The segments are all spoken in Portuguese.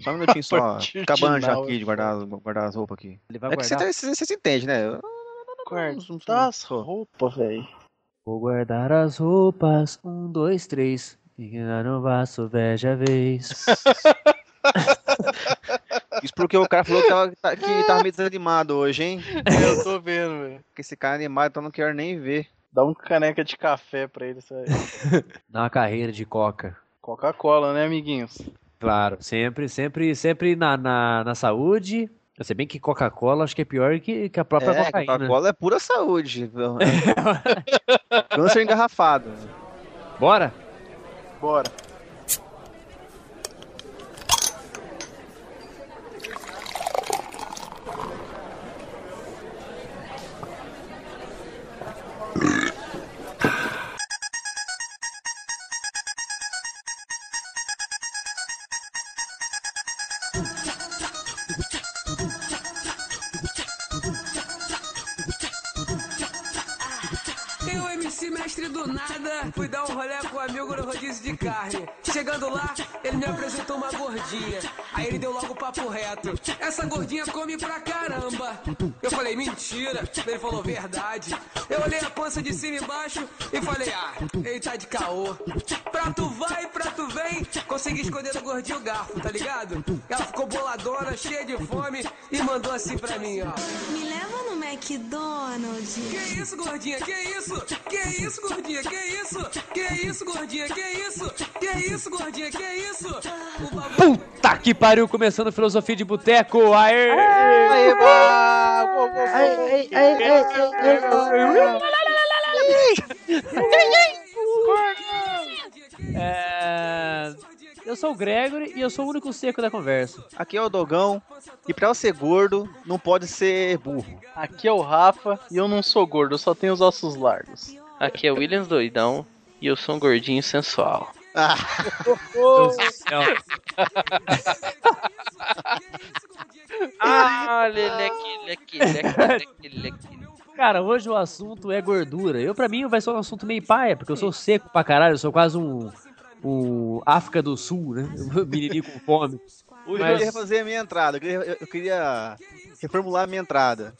Só um minutinho só. Acabando já aqui de é guardar, guardar as roupas aqui. Ele vai É que você, guardar. tá- você, você se entende, né? Eu- Guardar as roupas, velho. Vou guardar as roupas. Um, dois, três. Fica no vaso, veja a vez. Isso porque o cara falou que tava, tá- que tava meio desanimado hoje, hein? Eu tô vendo, velho. Que esse cara é animado, então eu não quero nem ver. Dá um caneca de café pra ele, isso aí. Dá uma carreira de coca. Coca-Cola, né, amiguinhos? Claro, sempre, sempre, sempre na, na, na saúde. Se bem que Coca-Cola acho que é pior que, que a própria É, cocaína. Coca-Cola é pura saúde. Câncer engarrafado. Bora? Bora. Chegando lá, ele me apresentou uma gordinha. Aí ele deu logo o papo reto. Essa gordinha come pra caramba. Eu falei, mentira. Ele falou, verdade. Eu olhei a pança de cima e embaixo e falei, ah, ele tá de caô. Prato vai, prato vem. Consegui esconder do gordinho o garfo, tá ligado? Ela ficou boladona, cheia de fome e mandou assim pra mim, ó. Me leva McDonald's. Que isso, gordinha? Que isso? Que isso, gordinha? Que isso? Que isso, gordinha? Que isso? Que isso, gordinha? Que isso? Puta que pariu, começando filosofia de boteco. Aê! Aí, vai! Vou, vou, vou. É, sou o Gregory e eu sou o único seco da conversa. Aqui é o Dogão. E pra eu ser gordo, não pode ser burro. Aqui é o Rafa e eu não sou gordo, eu só tenho os ossos largos. Aqui é o Williams Doidão e eu sou um gordinho sensual. Ah, Ah, leleque, leque, leque, leque, leque. Cara, hoje o assunto é gordura. Eu, pra mim, vai ser um assunto meio paia, porque eu sou seco pra caralho, eu sou quase um. Um África do Sul, né? Menininho com fome. hoje Mas- eu ia fazer a minha entrada. Eu queria, eu queria reformular a minha entrada.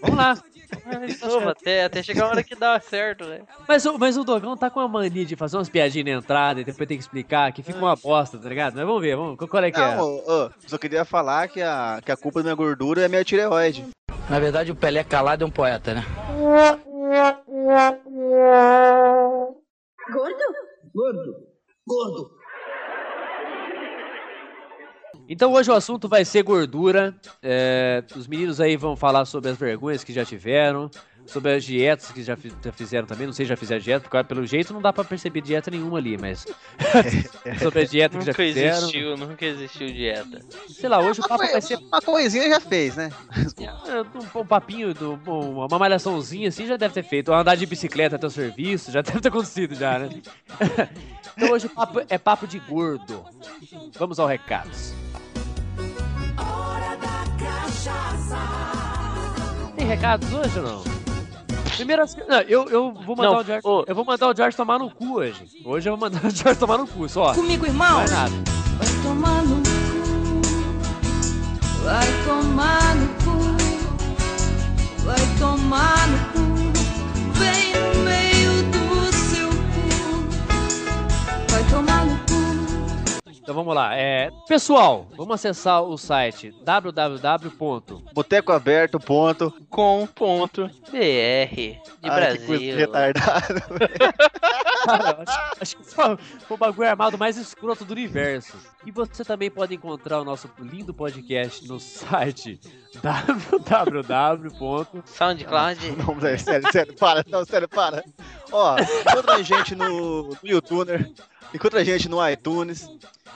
Vamos lá. Novo, até, até chegar a hora que dá certo, né? Mas, o- mas o Dogão tá com a mania de fazer umas piadinhas na entrada e depois tem que explicar, que fica uma bosta, tá ligado? Mas vamos ver, vamos, qual é que é? Não, ô, ô, só queria falar que a, que a culpa da minha gordura é a minha tireoide. Na verdade, o Pelé calado é um poeta, né? Gordo? Então hoje o assunto vai ser gordura. É, os meninos aí vão falar sobre as vergonhas que já tiveram, sobre as dietas que já, fi- já fizeram também. Não sei se já fizeram dieta, porque pelo jeito não dá pra perceber dieta nenhuma ali, mas. sobre a dieta que já Nunca fizeram. existiu, nunca existiu dieta. Sei lá, hoje o papo vai ser uma coisinha já fez, né? é, um, um papinho, do, um- uma malhaçãozinha assim já deve ter feito. Ou andar de bicicleta até o serviço, já deve ter acontecido já, né? Então hoje o papo é papo de gordo. Vamos ao recados. Tem recados hoje ou não? Primeiro, assim, não, eu, eu vou mandar Não, o George. ô. Eu vou mandar o George tomar no cu hoje. Hoje eu vou mandar o George tomar no cu, só. Comigo, Não irmão? é nada. Vai tomar no cu. Vai tomar no cu. Vai tomar Então vamos lá. É, pessoal, vamos acessar o site www. Boteco aberto, ponto. Com ponto. BR, de Ai, que coisa Brasil. retardada. Cara, acho, acho que foi, foi o bagulho armado mais escroto do universo. E você também pode encontrar o nosso lindo podcast no site www. SoundCloud. Não, sério, sério, sério, para, não, sério, para. Ó, encontra a gente no, no YouTuner, encontra a gente no iTunes,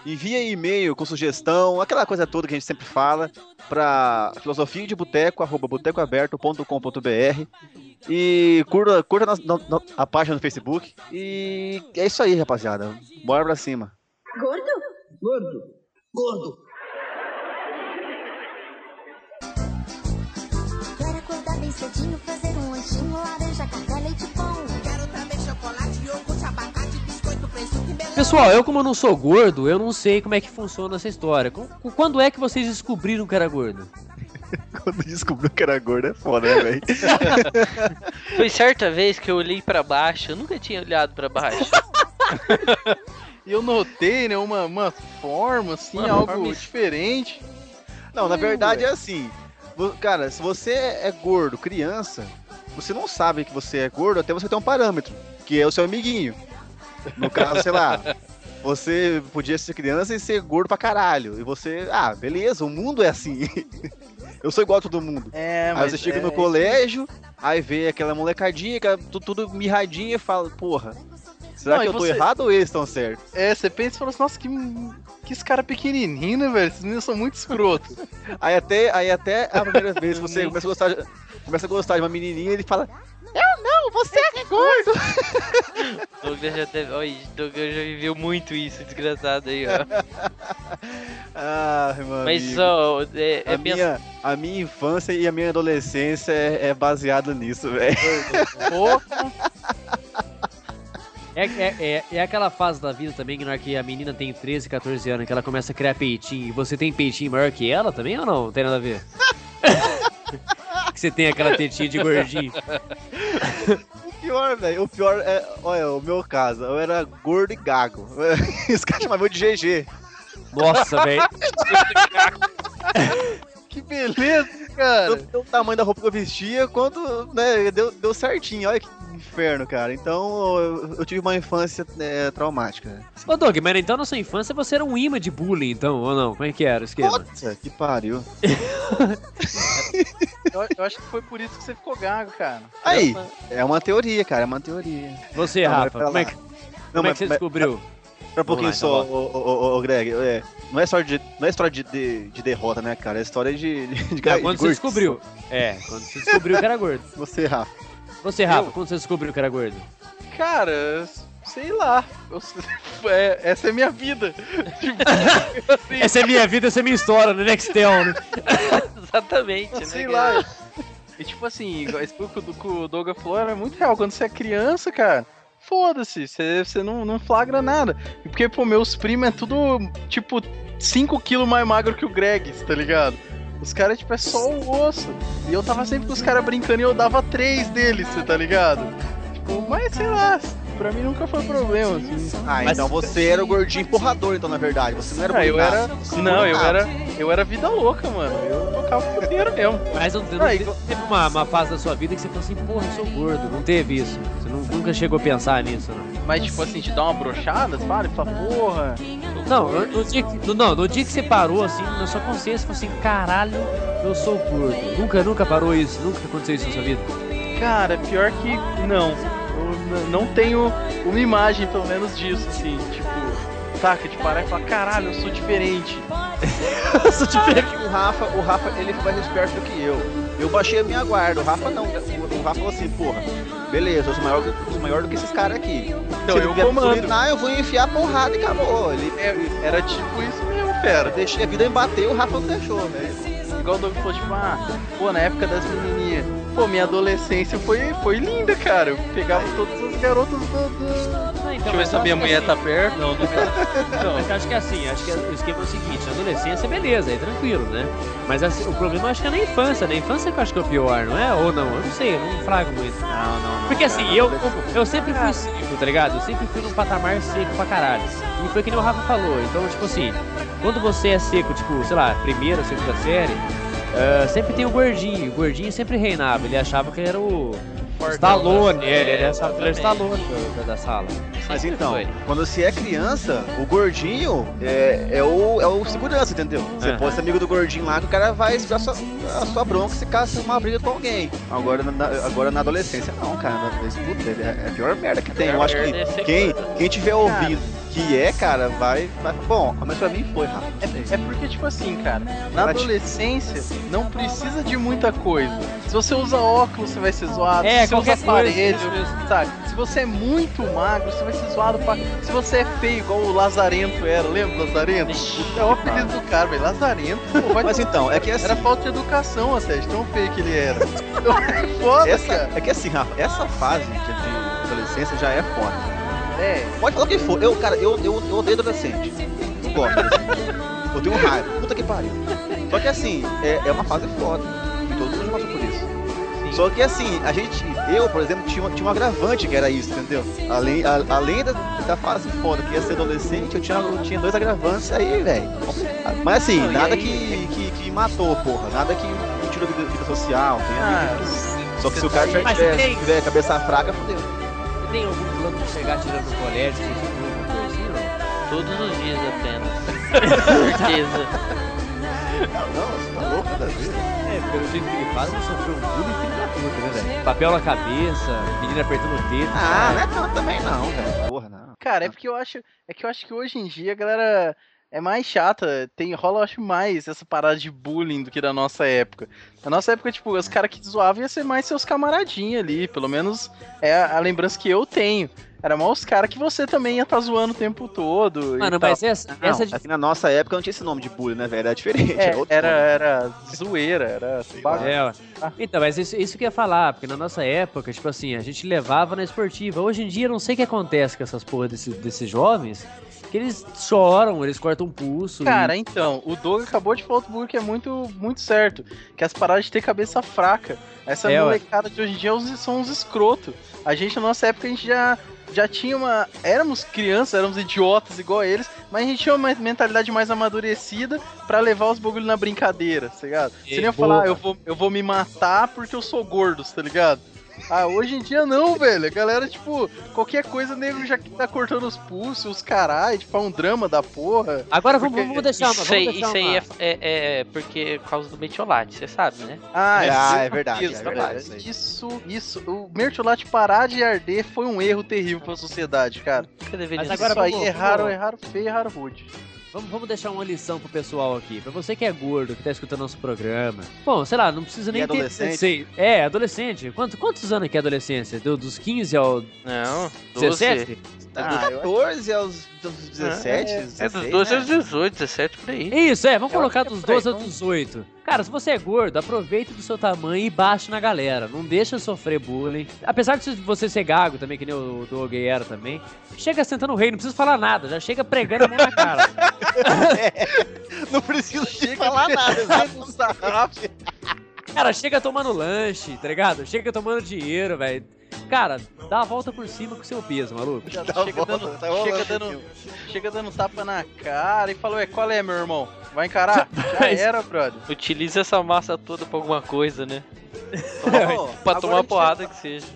envia e-mail com sugestão, aquela coisa toda que a gente sempre fala, pra filosofia de boteco, arroba botecoaberto.com.br e curta, curta na- na- na- a página no Facebook. E é isso aí, rapaziada. Bora pra cima. Gordo? Quero acordar bem cedinho, fazer um lanchinho, laranja, café, leite pão. Pessoal, eu como não sou gordo, eu não sei como é que funciona essa história. Qu- Quando é que vocês descobriram que era gordo? Quando descobriu que era gordo é foda, né, velho? Foi certa vez que eu olhei pra baixo, eu nunca tinha olhado pra baixo. E eu notei, né, uma, uma forma, assim, Uma algo forma- diferente. Não, na verdade é assim. Cara, se você é gordo, criança, você não sabe que você é gordo até você ter um parâmetro, que é o seu amiguinho. No caso, sei lá, você podia ser criança e ser gordo pra caralho. E você, ah, beleza, o mundo é assim. Eu sou igual a todo mundo. É, Aí você chega no colégio, aí vê aquela molecadinha, aquela, tu- tudo mirradinha e fala, porra, será Não, que eu tô você- errado ou eles estão certos? É, você pensa e fala assim, nossa, que, que esse cara pequenininho, né, velho? Esses meninos são muito escrotos. Aí até, aí até a primeira vez você começa a gostar de, começa a gostar de uma menininha, ele fala, não, você é gordo. Douglas já deve. Oi, Douglas já viveu muito isso, desgraçado aí, ó. Ah, meu Mas amigo. só, é, é a, pensa- minha, a minha infância e a minha adolescência é, é baseado nisso, velho. É, é, é, é aquela fase da vida também na que a menina tem 13, 14 anos, que ela começa a criar peitinho, e você tem peitinho maior que ela também ou não? Não tem nada a ver? que você tem aquela tetinha de gordinho. O pior, velho, o pior é, olha, o meu caso, eu era gordo e gago. Os caras chamavam de GG. Nossa, velho. que beleza, cara. Tanto o tamanho da roupa que eu vestia, quanto, né, deu, deu certinho. Olha que inferno, cara. Então, eu, eu tive uma infância é, traumática. Ô, Doug, mas então na sua infância você era um imã de bullying, então, ou não? Como é que era o esquema? Nossa, que pariu. Eu, eu acho que foi por isso que você ficou gago, cara. Aí, é uma teoria, cara, é uma teoria. Você, Não, Rafa, pra como é que, Não, como é mas- que você mas- descobriu? Pra um pouquinho lá, então, só, ô, ô, ô, ô, Greg, é, não é história de, não é história de, de, de derrota, né, cara? É história de, de, de, Não, de quando você gordice. descobriu. É, quando você descobriu que era gordo. Você, Rafa. Você, Rafa, quando você descobriu que era gordo? Cara, sei lá. Eu- é, essa é minha vida. Tipo, assim, Essa é minha vida, essa é minha história, no Nextel, né? Exatamente, né? sei cara? lá. E tipo assim, esse que o que o Douglas falou era muito real. Quando você é criança, cara, foda-se, você, você não, não flagra nada. E porque, pô, meus primos é tudo, tipo, 5kg mais magro que o Greg, tá ligado? Os caras, tipo, é só o osso. E eu tava sempre com os caras brincando e eu dava três deles, você tá ligado? Tipo, mas sei lá, pra mim nunca foi problema, assim. Ah, Mas- então você era o gordinho empurrador, então, na verdade. Você não era Ah, eu era. Não, eu era. Eu era vida louca, mano. Eu tocava o inteiro mesmo. Mas não, não Ah, teve igual- uma, uma fase da sua vida que você falou assim, porra, eu sou gordo. Não teve isso. Você nu- nunca chegou a pensar nisso, não. Mas, tipo assim, te dá uma brochada, você fala, e fala, porra. Não, no, no dia que, no, não, no dia que você parou, assim, na sua consciência, você falou assim, caralho, eu sou gordo. Nunca, nunca parou isso, nunca aconteceu isso na sua vida. Cara, pior que não. Não tenho uma imagem, pelo menos, disso, assim, tipo, saca, de parar e falar, caralho, eu sou diferente. Eu sou diferente. O Rafa, o Rafa, ele foi mais esperto do que eu. Eu baixei a minha guarda. O Rafa não. O, Rafa falou assim, porra, beleza, eu sou maior, eu sou maior do que esses caras aqui. Então, Se eu comando. bulinar, eu vou enfiar a porrada e acabou. Ele, É, era tipo isso mesmo, fera. deixei a vida me bater, o Rafa não deixou, velho. Igual o Doug falou, tipo, ah, pô, na época das menininhas. Pô, minha adolescência foi, foi linda, cara. Eu pegava todas as garotas do. do... Deixa eu ver se a minha mulher tá perto. Não, não Não, mas acho que é assim, acho que o esquema é o seguinte, na adolescência, beleza, é tranquilo, né? Mas assim, o problema acho que é na infância, na infância que eu acho que é o pior, não é? Ou não, eu não sei, eu não frago muito. Não, não, não. Porque assim, eu, eu sempre fui seco, tá ligado? Eu sempre fui num patamar seco pra caralho. E foi que nem o Rafa falou. Então, tipo assim, quando você é seco, tipo, sei lá, primeira, segunda série, ah, sempre tem o gordinho. O gordinho sempre reinava. Ele achava que ele era o Stallone. É, ele era ele era o Stallone da, da- sala. Mas Sempre então, foi. quando você é criança, o gordinho é, é, o, é o segurança, entendeu? Você É. pode ser amigo do gordinho lá que o cara vai esperar a sua, a sua bronca se caso uma briga com alguém. Agora na, agora na adolescência, não, cara. Na puta, é é a pior merda que tem. Eu acho é que ser quem, quem tiver ouvindo que é, cara, vai, vai. Bom, mas pra mim foi, Rafa. É, é porque, tipo assim, cara, na Ela te- adolescência não precisa de muita coisa. Se você usa óculos, você vai ser zoado. É, se você usa aparelho, sabe? Se você é muito magro, você vai ser zoado pra... Se você é feio, igual o Lazarento era, lembra o Lazarento? É o apelido do cara, velho. Lazarento. Pô, vai Mas então, é que assim. Era falta de educação até, de tão feio que ele era. É foda, Essa, cara. é que assim, Rafa, essa fase de, de adolescência já é foda. É, Pode falar o que for. Eu, cara, eu, eu, eu odeio adolescente. Não gosto. Eu tenho raiva. Puta que pariu. Só que assim, é, é uma fase foda. E todo mundo passou por isso. Só que assim, a gente, eu, por exemplo, tinha, tinha um agravante que era isso, entendeu? Além, a- além da, da fase foda que ia ser adolescente, eu tinha, eu tinha dois agravantes aí, velho. Mas assim, Não, nada aí- que, que, que matou, porra. Nada que que tirou vida, vida social. Tem ah, Só que se o cara tá tiver, tiver cabeça fraca, fodeu. Você tem algum plano de chegar tirando no colégio, você alguma não? Todos os dias apenas. Certeza. Não, você tá louco, nada a ver. É, pelo jeito que ele faz, ele sofreu um bullying filho da puta, né, velho? Papel na cabeça, menina apertando o dedo. Ah, não é tanto também não, velho. Porra, não. Cara, é porque eu acho. É que eu acho que hoje em dia a galera é mais chata. Tem, rola, eu acho, mais essa parada de bullying do que da nossa época. Na nossa época, tipo, os caras que zoavam ia ser mais seus camaradinhos ali. Pelo menos é a, a lembrança que eu tenho. Era mais os caras que você também ia estar zoando o tempo todo. e Mano, tal. mas essa, Não, essa de assim, na nossa época não tinha esse nome de bullying, né, velho? Era diferente. É, era, era zoeira, era bagunça. É. Então, mas isso, isso que eu ia falar, porque na nossa época, tipo assim, a gente levava na esportiva. Hoje em dia, eu não sei o que acontece com essas porra desse, desses jovens, que eles choram, eles cortam pulso. Cara, e... então, o Doug acabou de falar outro bagulho que é muito, muito certo. Que as paradas de ter cabeça fraca. Essa É, ué. molecada de hoje em dia uns- são uns escroto. A gente, na nossa época, a gente já, já tinha uma. Éramos crianças, éramos idiotas igual a eles, mas a gente tinha uma mentalidade mais amadurecida pra levar os bagulhos na brincadeira, tá ligado? Você É, nem ia falar, "Ah, eu vou, eu vou me matar porque eu sou gordo, tá ligado? Ah, hoje em dia não, velho. A galera, tipo, qualquer coisa, nego já tá cortando os pulsos, os caralho, tipo, é um drama da porra. Agora vamos, Porque vamos deixar uma. Isso Vamos aí, deixar isso aí uma... é, é, é porque por causa do metiolate, você sabe, né? Ah, Ah, é isso, verdade, isso, é verdade, isso Isso, isso, o mertiolate parar de arder foi um erro terrível pra sociedade, cara. Que deveria Mas agora isso aí, vamos- erraram, vamos- erraram feio, erraram rude. Vamos, vamos deixar uma lição pro pessoal aqui. Pra você que é gordo, que tá escutando nosso programa. Bom, sei lá, não precisa nem E ter. adolescente? sei- É, adolescente. Quanto, quantos anos que é adolescência? Do- dos 15 ao Não, 12. 17? Tá Ah, dos 14 aos, aos 17, É 16, dos 12 né? aos 18, 17 por aí. Isso, é, vamos Eu colocar é dos por aí, 12 aos 18. Cara, se você é gordo, aproveite do seu tamanho e baixe na galera. Não deixa sofrer bullying. Apesar de você ser gago também, que nem o Doug era também, chega sentando o rei, não precisa falar nada, já chega pregando a mão na cara. Não preciso de falar nada, exatamente. Cara, chega tomando lanche, tá ligado? Chega tomando dinheiro, velho. Cara, dá a volta por cima com seu peso, maluco. Já Tá chega, bom, dando, tá chega, dando, chega dando tapa na cara e falou, é, qual é, meu irmão? Vai encarar? Já era, brother. Utiliza essa massa toda pra alguma coisa, né? Pra tomar gente- porrada que seja.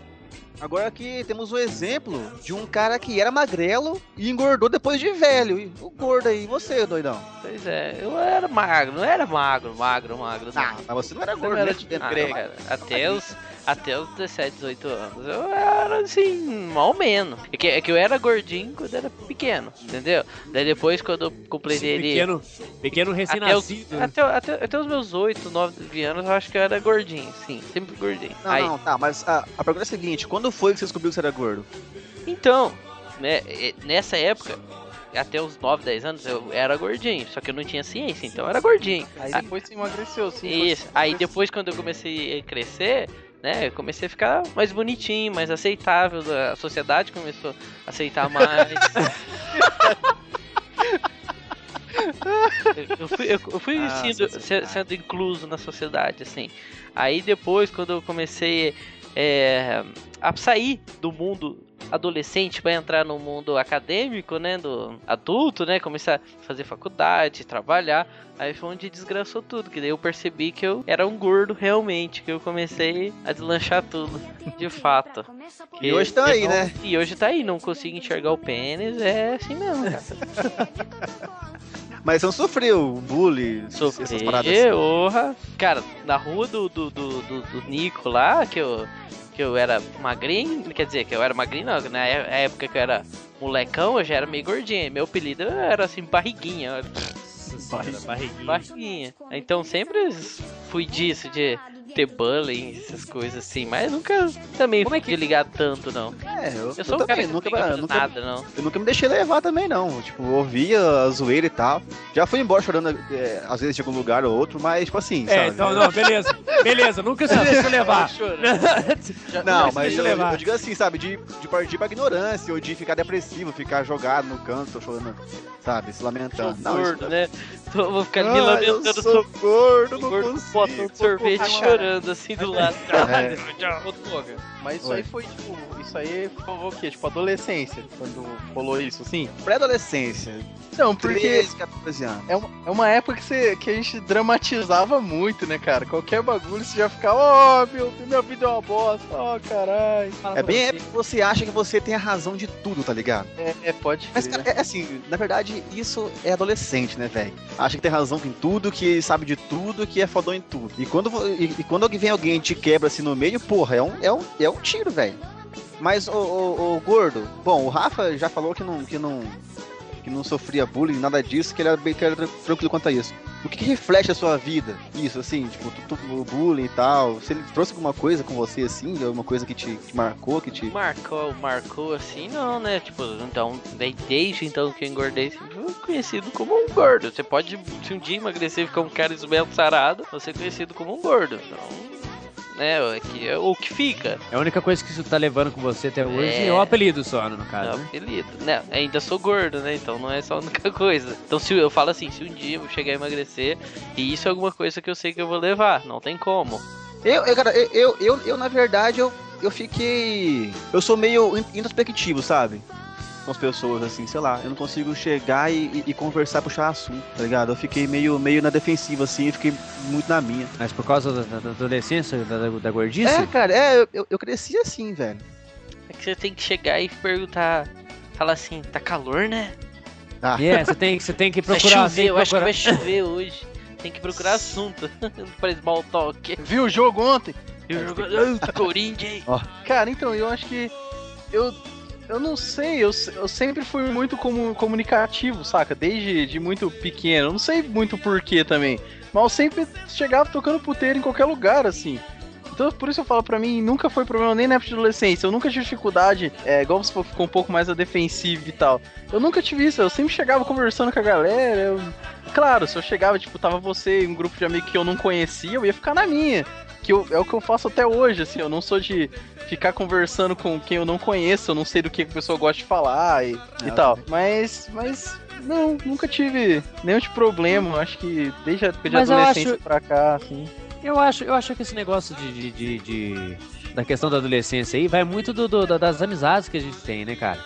Agora aqui temos o exemplo de um cara que era magrelo e engordou depois de velho. E O gordo aí, e você, doidão? Pois é, eu era magro, não era magro, magro, magro. Ah, Não. mas você não era gordo, não era né? Ah, grego. não era. Até os, até os 17, 18 anos. Eu era assim, mal ou menos. É que, é que eu era gordinho quando era pequeno, entendeu? Daí depois, quando eu completei ali. Pequeno, pequeno Até os, recém-nascido. né? até, até, até os meus 8, 9 anos, eu acho que eu era gordinho, sim, sempre gordinho. Não, Aí, não, tá, mas a, a pergunta é a seguinte: quando foi que você descobriu que você era gordo? Então, né, nessa época, até os 9, 10 anos, eu era gordinho, só que eu não tinha ciência, então eu era gordinho. Aí Ah, depois você emagreceu, sim. Isso. Aí depois, quando eu comecei a crescer, né, eu comecei a ficar mais bonitinho, mais aceitável. A sociedade começou a aceitar mais. Eu- fui, eu- eu fui Ah, sendo, se- sendo incluso na sociedade, assim. Aí depois, quando eu comecei é, a sair do mundo adolescente para entrar no mundo acadêmico, né, do adulto, né, começar a fazer faculdade, trabalhar, aí foi onde desgraçou tudo, que daí eu percebi que eu era um gordo realmente, que eu comecei a deslanchar tudo, de fato. E hoje tá aí, não- né? E hoje tá aí, não consigo enxergar o pênis, é assim mesmo, cara. Mas você não sofreu bullying, essas paradas Sofri, assim? orra. Cara, na rua do, do, do, do, do Nico lá, que eu, que eu era magrinho, quer dizer, que eu era magrinho, não, na é- época que eu era molecão, eu já era meio gordinho. Meu apelido era assim, barriguinha, olha, Nossa barriguinha. barriguinha. Então sempre fui disso, de ter bullying, essas coisas assim, mas nunca também Como é fiquei ligado tanto, não. É, eu, Eu sou um cara também, que nunca, não nunca, nada, não. eu nunca me deixei levar também, não. Tipo, eu ouvia a zoeira e tal. Já fui embora chorando, é, às vezes de algum lugar ou outro, mas, tipo assim, É, sabe? então, não, beleza. Beleza, nunca se deixa levar. Não, mas eu, levar. eu digo assim, sabe? De, de partir pra ignorância, ou de ficar depressivo, ficar jogado no canto, chorando, sabe? Se Sou lamentando. Não, isso- gordo, né? Tô- vou ficar me Ah, eu lamentando, sou sou gordo, não gordo, consigo. botando sorvete chorando assim do lado. É. Toga, mas isso aí foi, tipo, isso aí foi o quê? Tipo, adolescência, quando rolou isso, assim? Pré-adolescência. Não, porque 13, 14 anos. é uma, é uma época que, você, que a gente dramatizava muito, né, cara? Qualquer bagulho você já ficava, ó, meu, minha vida é uma bosta, ó, caralho. É bem a época que você acha que você tem a razão de tudo, tá ligado? É, é, pode Mas, crer. cara, é assim, na verdade, isso é adolescente, né, velho? Acha que tem razão em tudo, que sabe de tudo, que é fodão em tudo. E quando, e, e quando vem alguém e te quebra assim no meio, porra, é um, é um, é um tiro, velho. Mas, ô, ô, ô, gordo, bom, o Rafa já falou que não, que não, que não sofria bullying, nada disso, que ele era bem que era tran- tranquilo quanto a isso. O que, que reflete a sua vida? Isso, assim, tipo, tu, tu- bullying e tal. Se ele trouxe alguma coisa com você, assim, alguma coisa que te que marcou, que te. Marcou, marcou assim, não, né? Tipo, então, desde então que eu engordei, sempre fui conhecido como um gordo. Você pode, se um dia emagrecer e ficar um cara esbelto sarado, você é conhecido como um gordo. Então, né, é que é o que fica. É a única coisa que isso tá levando com você até hoje É. é, o apelido só, no É caso. o né? apelido. Não, ainda sou gordo, né? Então não é só a única coisa. Então se eu falo assim, se um dia eu chegar a emagrecer, e isso é alguma coisa que eu sei que eu vou levar, não tem como. Eu, eu, cara, eu, eu, eu, eu, na verdade, eu, eu fiquei. Eu sou meio in- introspectivo, sabe? Com as pessoas, assim, sei lá. Eu não consigo chegar e, e- e conversar, puxar assunto, tá ligado? Eu fiquei meio, meio na defensiva, assim, e fiquei muito na minha. Mas por causa da, da- da adolescência, da, da, da gordice? É, cara, é, eu- eu, eu cresci assim, velho. É que você tem que chegar e perguntar, falar assim, tá calor, né? Ah, É, você tem, você tem que Vai procurar. chover, tem que eu acho que procurar- vai chover hoje. Tem que procurar assunto pra small talk. Viu o jogo ontem? E o jogo- Corinthians. Cara, então, eu acho que. Eu. Eu não sei, eu, eu sempre fui muito comu- comunicativo, saca? Desde de muito pequeno. Eu não sei muito porquê também. Mas eu sempre chegava tocando puteiro em qualquer lugar, assim. Então, por isso eu falo pra mim, nunca foi problema nem na época de adolescência. Eu nunca tive dificuldade, é, igual você ficou um pouco mais a defensiva e tal. Eu nunca tive isso, eu sempre chegava conversando com a galera. eu- Claro, se eu chegava, tipo, tava você e um grupo de amigos que eu não conhecia, eu ia ficar na minha. Que eu- é o que eu faço até hoje, assim, eu não sou de ficar conversando com quem eu não conheço, eu não sei do que a pessoa gosta de falar e, e Ah, tal. Mas, mas, não, nunca tive nenhum tipo de problema, acho que desde a de adolescência acho- pra cá, assim. Eu acho, eu acho que esse negócio de, de, de- de- da questão da adolescência aí vai muito do, do- da- das amizades que a gente tem, né, cara?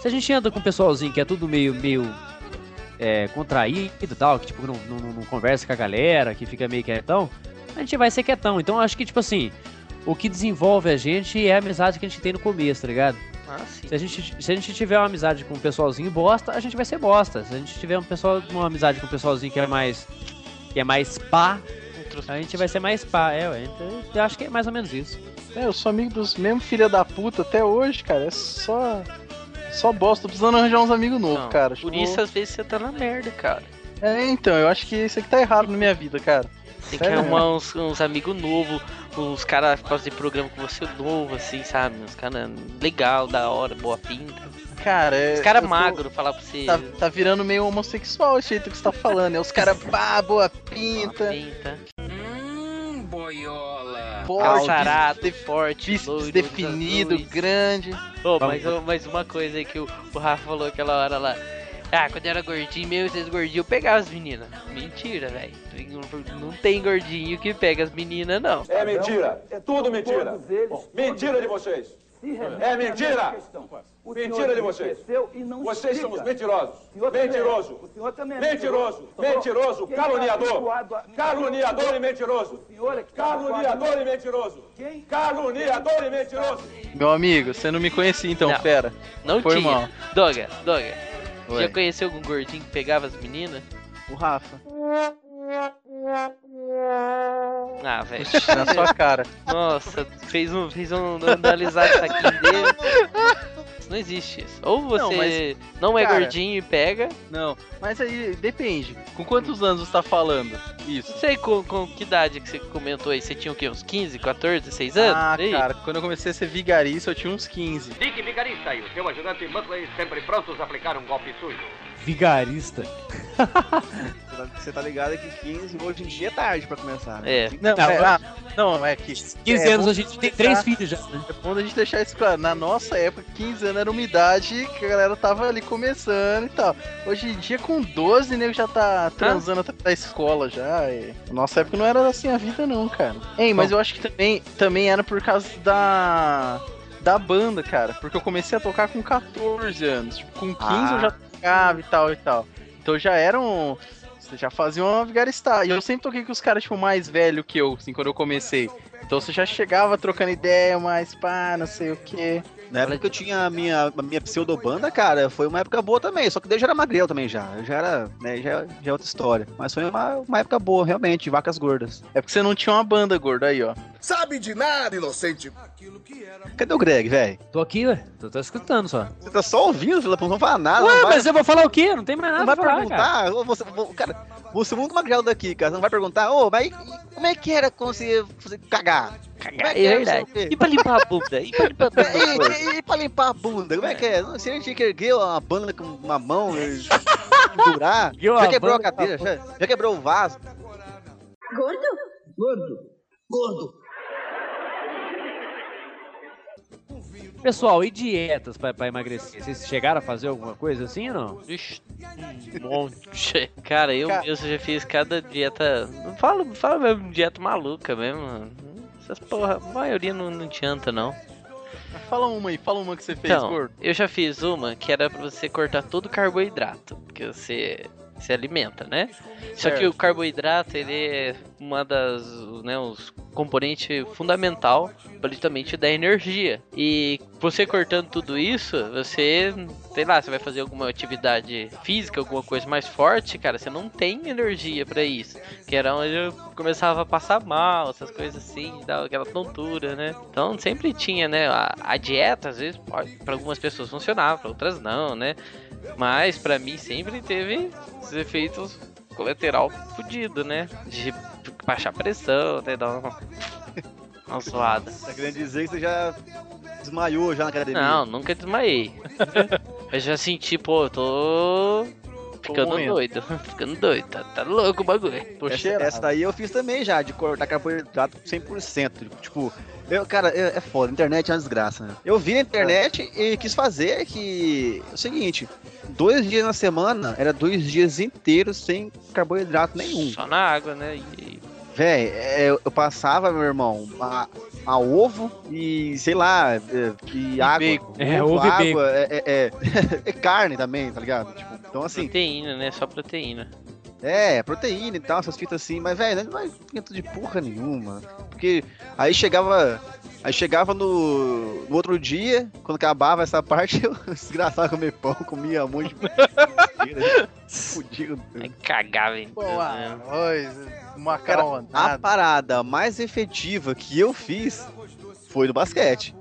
Se a gente anda com um pessoalzinho que é tudo meio, meio é, contraído e tal, que tipo, não, não, não- não conversa com a galera, que fica meio quietão, a gente vai ser quietão. Então eu acho que, tipo assim, o que desenvolve a gente é a amizade que a gente tem no começo, tá ligado? Ah, sim. Se a, gente, se a gente tiver uma amizade com um pessoalzinho bosta, a gente vai ser bosta. Se a gente tiver um pessoal, uma amizade com um pessoalzinho que é mais. que é mais pá, a gente vai ser mais pá. É, ué, então, eu acho que é mais ou menos isso. É, eu sou amigo dos mesmos filha da puta até hoje, cara, é só... Só bosta, tô precisando arranjar uns amigos novos, Não, cara. Por eu isso, às vezes, você tá na merda, cara. É, então, eu acho que isso aqui tá errado na minha vida, cara. Tem que arrumar uns, uns amigos novos, uns caras fazer programa com você novo, assim, sabe? Uns caras legal, da hora, boa pinta. Cara, é. Os caras eu tô- magro, falar pra você. Tá, tá virando meio homossexual esse jeito que você tá falando. É os caras, pá, boa boa pinta, pinta. Hum, boiola. forte, Calçarado, de- forte, bíceps definido, grande. Ô, Vamos. mas, ô, mas uma coisa aí que o, o Rafa falou aquela hora lá. Ah, quando eu era gordinho mesmo, vocês gordinhos, eu pegava as meninas. Mentira, velho. Não, tem gordinho que pega as meninas, não. É mentira. É tudo mentira. Mentira de vocês. É mentira. Mentira de vocês. Vocês são os mentirosos. Mentiroso. Mentiroso. Mentiroso. Caluniador. Caluniador e mentiroso. Caluniador e mentiroso. Caluniador e mentiroso. Meu amigo, você não me conhecia então, Não. fera. Não Foi tinha. mal. Doga, Doga. Oi. Já conheceu algum gordinho que pegava as meninas? O Rafa. Ah, velho. Na sua cara. Nossa, fez um, fez um analisar isso aqui dele. Não existe isso. Ou você não, mas, não é cara, gordinho e pega. Não, mas aí depende. Com quantos anos você tá falando isso? Não sei com, com que idade que você comentou aí. Você tinha o quê? Uns 15, 14, 16 anos? Ah, Aí? cara, quando eu comecei a ser vigarista, eu tinha uns 15. Dick Vigarista e o seu ajudante Buckley sempre prontos a aplicar um golpe sujo. Vigarista. Você tá ligado que 15 hoje em dia é tarde pra começar, né? É. Não, Não, é, eu- ah, não, é que 15 é, anos bom a gente tem três filhos já, né? É bom a gente deixar isso claro. Na nossa época, 15 anos era uma idade que a galera tava ali começando e tal. Hoje em dia, com 12, nego já tá transando até da escola já. E... Na nossa época não era assim a vida, não, cara. Ei, mas eu acho que também, também era por causa da. Da banda, cara. Porque eu comecei a tocar com 14 anos. Tipo, com 15 eu Ah. já tocava e tal e tal. Então já eram. Você já fazia uma vigaristar. E eu sempre toquei com os caras, tipo, mais velho que eu, assim, quando eu comecei. Então você já chegava trocando ideia, mas pá, não sei o que. Na época que eu tinha a minha, a minha pseudobanda, cara, foi uma época boa também. Só que daí já era magrelo também já. Eu já era, né, já, já é outra história. Mas foi uma, uma época boa, realmente, vacas gordas. É porque você não tinha uma banda gorda aí, ó. Sabe de nada, inocente. Cadê o Greg, velho? Tô aqui, ué. Tô, tô escutando só. Você tá só ouvindo, Felipe? Não vão falar nada. Ué, não vai, mas eu vou falar o quê? Não tem mais nada não vai pra falar, perguntar. cara. Você, vo- cara, você é o único magrelo daqui, cara. Você não vai perguntar, ô, mas e- como é que era quando você cagar? Como É verdade. E pra limpar a bunda? E pra limpar a bunda? E, pra limpar a bunda, como é que é? Não, Você tinha que erguer uma banda com uma mão, e. Ergueu Já a quebrou a a cadeira, já, já quebrou o vaso. Gordo? Gordo. Gordo. Pessoal, e dietas pra, pra emagrecer? Vocês chegaram a fazer alguma coisa assim ou não? Ixi, um monte. Cara, eu Ca- mesmo já fiz cada dieta. Não fala, fala mesmo, dieta maluca mesmo. Essas porra, a maioria não, não adianta, não. Fala uma aí, fala uma que você fez, Então, gordo. eu já fiz uma que era pra você cortar todo o carboidrato, porque você se alimenta, né? Só que Certo. o carboidrato, ele é uma das, né, os componente fundamental para justamente dar energia. E você cortando tudo isso, você, sei lá, você vai fazer alguma atividade física, alguma coisa mais forte, cara, você não tem energia para isso. Que era onde eu começava a passar mal, essas coisas assim, dava aquela tontura, né? Então sempre tinha, né, a, a dieta às vezes para algumas pessoas funcionava, para outras não, né? Mas pra mim sempre teve os efeitos colateral fudido, né? De baixar pressão, até dar uma, uma zoada. Tá querendo dizer que você já desmaiou já na academia? Não, nunca desmaiei. Eu já senti, pô, eu tô ficando morrendo. doido. Ficando doido, tá, tá louco o bagulho. Tô Essa, cheirado. essa daí eu fiz também já, de cortar carboidrato 100%. Tipo, eu, cara, é, é foda, internet é uma desgraça, né? Eu vi na internet e quis fazer que. É o seguinte, dois dias na semana era dois dias inteiros sem carboidrato nenhum. Só na água, né? E, Véi, é, eu passava, meu irmão, a, a ovo e, sei lá, é, e, água. bacon. É, ovo e água, é, é, é- é carne também, tá ligado? Tipo, então assim, proteína, né? Só proteína. É, proteína e tal, essas fitas assim, mas, velho, não vai dentro de porra nenhuma. Porque aí chegava. Aí chegava no, no outro dia, quando acabava essa parte, eu desgraçava comer pão, comia um monte de fudido. Pô, tudo, né? arroz, Cara, a parada mais efetiva que eu fiz foi no basquete.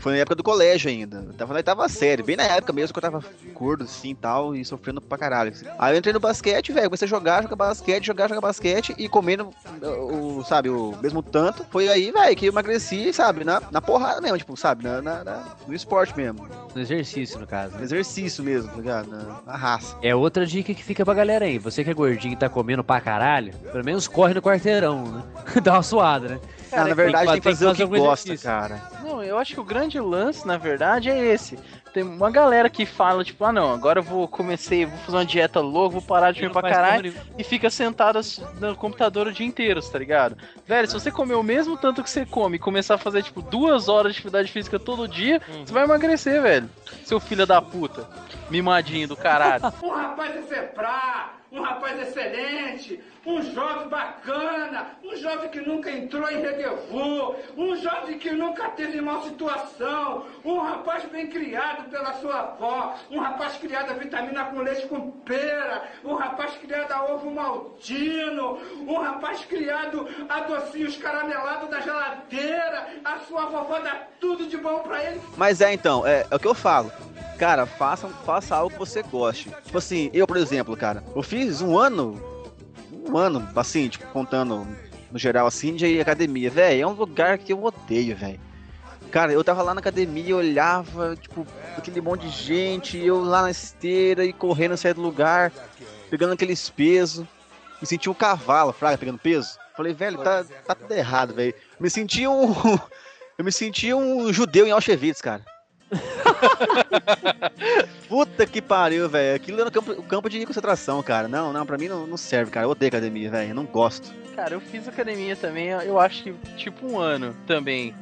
Foi na época do colégio ainda. Eu tava na oitava série, bem na época mesmo que eu tava gordo assim e tal, e sofrendo pra caralho. assim. Aí eu entrei no basquete, velho, comecei a jogar, jogar basquete, jogar, jogar basquete e comendo o, o, sabe, o mesmo tanto. Foi aí, velho, que eu emagreci, sabe, na, na porrada mesmo, tipo, sabe, na, na- na- no esporte mesmo. No exercício, no caso. No né? exercício mesmo, tá ligado? Na, na raça. É outra dica que fica pra galera aí. Você que é gordinho e tá comendo pra caralho, pelo menos corre no quarteirão, né? Dá uma suada, né? Ah, na verdade, tem que tem que fazer o que fazer gosta, exercício. cara. Não, eu acho que o grande lance, na verdade, é esse. Tem uma galera que fala, tipo, ah não, agora eu vou comecei, vou fazer uma dieta louca, vou parar de comer pra caralho e fica sentado no computador o dia inteiro, tá ligado? Velho, se você comer o mesmo tanto que você come e começar a fazer, tipo, duas horas de atividade física todo dia, você vai emagrecer, velho. Seu filho da puta. Mimadinho do caralho. Um rapaz exemplar, um rapaz excelente, um jovem bacana, um jovem que nunca entrou em rendezvous, um jovem que nunca teve mal situação, um rapaz bem criado, criado pela sua avó, um rapaz criado a vitamina com leite com pera, um rapaz criado a ovo maltino, um rapaz criado a docinhos caramelados da geladeira, a sua vovó dá tudo de bom pra ele. Mas é então, é, é o que eu falo. Cara, faça, faça algo que você goste. Tipo assim, eu, por exemplo, cara, eu fiz um ano, um ano, assim, tipo, contando no geral, assim, de academia. Velho, é um lugar que eu odeio, velho. Cara, eu tava lá na academia, olhava, tipo, aquele monte de gente, eu lá na esteira e correndo sair do lugar, pegando aqueles pesos. Me senti um cavalo, fraga, pegando peso. Falei, velho, tá, tá tudo errado, velho. Me senti um. Eu me senti um judeu em Auschwitz, cara. Puta que pariu, velho. Aquilo era um campo, campo de concentração, cara. Não, não, pra mim não, não serve, cara. Eu odeio academia, velho. Não gosto. Cara, eu fiz academia também, eu acho que tipo um ano também.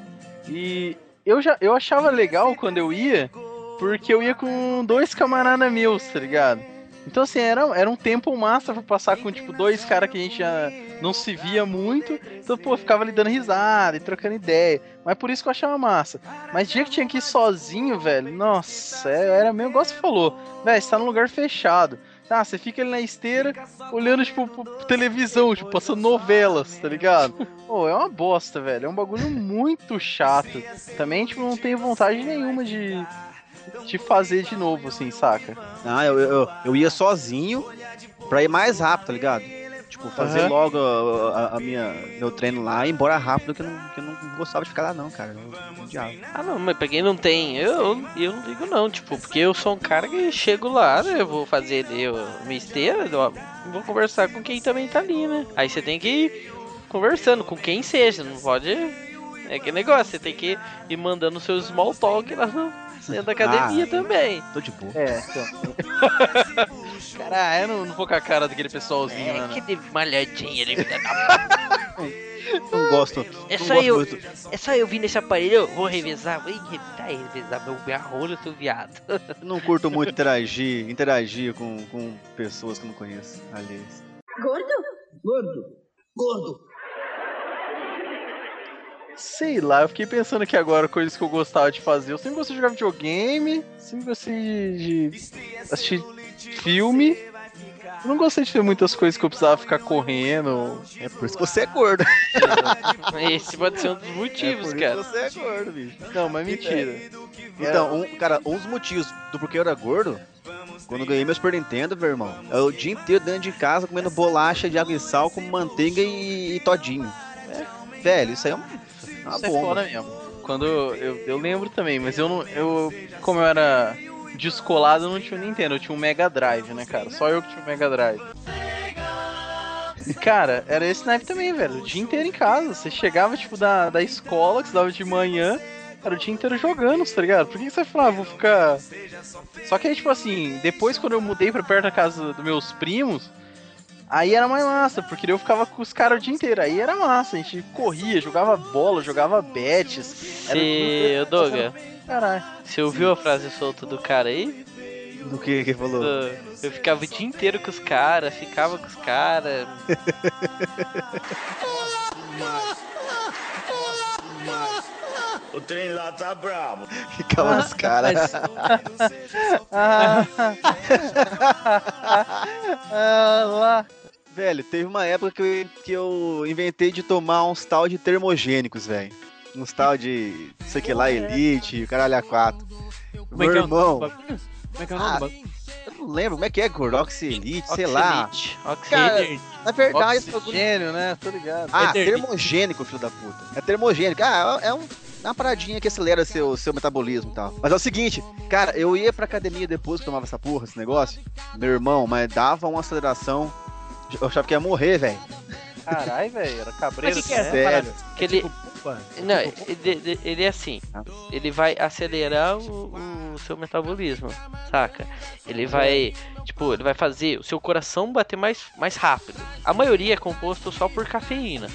E eu já eu achava legal quando eu ia, porque eu ia com dois camaradas meus, tá ligado? Então assim, era, era um tempo massa pra passar com tipo dois caras que a gente já não se via muito. Então, pô, ficava ali dando risada e trocando ideia. Mas por isso que eu achava massa. Mas dia que tinha que ir sozinho, velho, nossa, é- era meio igual você falou. Velho, você tá num lugar fechado. Ah, você fica ali na esteira, olhando, tipo, televisão, tipo, passando novelas, tá ligado? Pô, é uma bosta, velho. É um bagulho muito chato. Também, tipo, não tenho vontade nenhuma de, de fazer de novo, assim, saca? Ah, eu, eu, eu ia sozinho pra ir mais rápido, tá ligado? Tipo, fazer Aham. logo a, a- minha, meu treino lá e ir embora rápido, que eu não, que eu não gostava de ficar lá, não, cara. Eu odiava. Ah, não, mas pra quem não tem, eu, eu não ligo não, tipo, porque eu sou um cara que chego lá, né, eu vou fazer eu, minha esteira, eu vou conversar com quem também tá ali, né? Aí você tem que ir conversando com quem seja, não pode... É aquele negócio, você tem que ir mandando seus small talk lá no, dentro da academia Ah, também. Tô de boa. É, então. Cara, eu não, não vou com a cara daquele pessoalzinho, É, mano. aquele malhadinho ali, filha da Não gosto. É não só gosto eu, muito. é só eu vir nesse aparelho, eu vou revezar, vou revezar, revezar meu, minha rola, seu viado. Não curto muito interagir, interagir com, com pessoas que eu não conheço, aliás. Gordo? Gordo. Gordo. Sei lá, eu fiquei pensando aqui agora coisas que eu gostava de fazer. Eu sempre gostei de jogar videogame, sempre gostei de, de assistir filme. Eu não gostei de ter muitas coisas que eu precisava ficar correndo. É por isso que você é gordo. Esse pode ser um dos motivos, é por cara. Isso que você é gordo, bicho. Não, mas mentira. Então, um, cara, um dos motivos do porquê eu era gordo, quando eu ganhei meu Super Nintendo, meu irmão, é o dia inteiro dentro de casa comendo bolacha de água e sal com manteiga e, e todinho. É, velho, isso aí é uma, uma Isso é bomba. foda mesmo. Quando eu, eu lembro também, mas eu não. Eu, como eu era descolado, eu não tinha um Nintendo, eu tinha um Mega Drive, né, cara? Só eu que tinha um Mega Drive. Cara, era esse naipe também, velho. O dia inteiro em casa. Você chegava, tipo, da, da escola, que você dava de manhã, era o dia inteiro jogando, tá ligado? Por que que você falava, vou ficar. Só que aí, tipo assim, depois quando eu mudei pra perto da casa dos meus primos, Aí era mais massa, porque eu ficava com os caras o dia inteiro. Aí era massa, a gente corria, jogava bola, jogava bets. Era Se, tudo- Doga, Caralho. você ouviu a frase solta do cara aí? Do que que falou? Do- Eu ficava o dia inteiro com os caras, ficava com os caras. O trem lá tá bravo. Ficava nos caras. Ah, ah, lá. Velho, teve uma época que eu, que eu inventei de tomar uns tal de termogênicos, velho. Uns tal de, sei o que lá, Elite, caralho a quatro. Como é Meu é o nome irmão? Como é que é o nome do Ah, bagulho? eu não lembro como é que é, Gordox Elite, sei lá. Oxelite, Cara, Oxelite. na verdade. Oxigênio, né? Tô ligado. Ah, termogênico, filho da puta. É termogênico. Ah, é um, é uma paradinha que acelera seu, seu metabolismo e tal. Mas é o seguinte, cara, eu ia pra academia depois que tomava essa porra, esse negócio. Meu irmão, mas dava uma aceleração. Eu achava que ia morrer, velho. Caralho, velho, era Mas cabreiro. o que, que é Sério. Que ele, Tipo, não, tipo, ele, ele- é assim. Ah. Ele vai acelerar o, o seu metabolismo, saca? Ele vai, tipo, ele vai fazer o seu coração bater mais, mais rápido. A maioria é composto só por cafeína.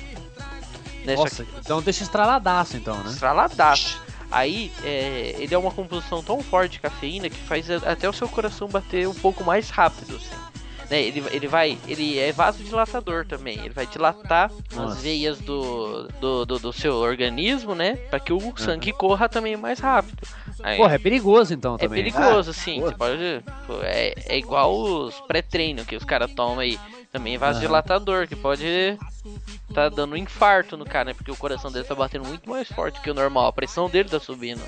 Né? Nossa, então deixa estraladaço então, né? estraladaço. Aí, é, ele é uma composição tão forte de cafeína que faz até o seu coração bater um pouco mais rápido, assim. Né, ele, ele vai. Ele é vasodilatador também. Ele vai dilatar Nossa. as veias do, do, do, do seu organismo, né? Pra que o sangue corra também mais rápido. Aí- Porra, é perigoso então é também. perigoso, Ah, sim. pode. É, é igual os pré-treino que os caras tomam aí. Também é vasodilatador, que pode tá dando um infarto no cara, né? Porque o coração dele tá batendo muito mais forte que o normal. A pressão dele tá subindo.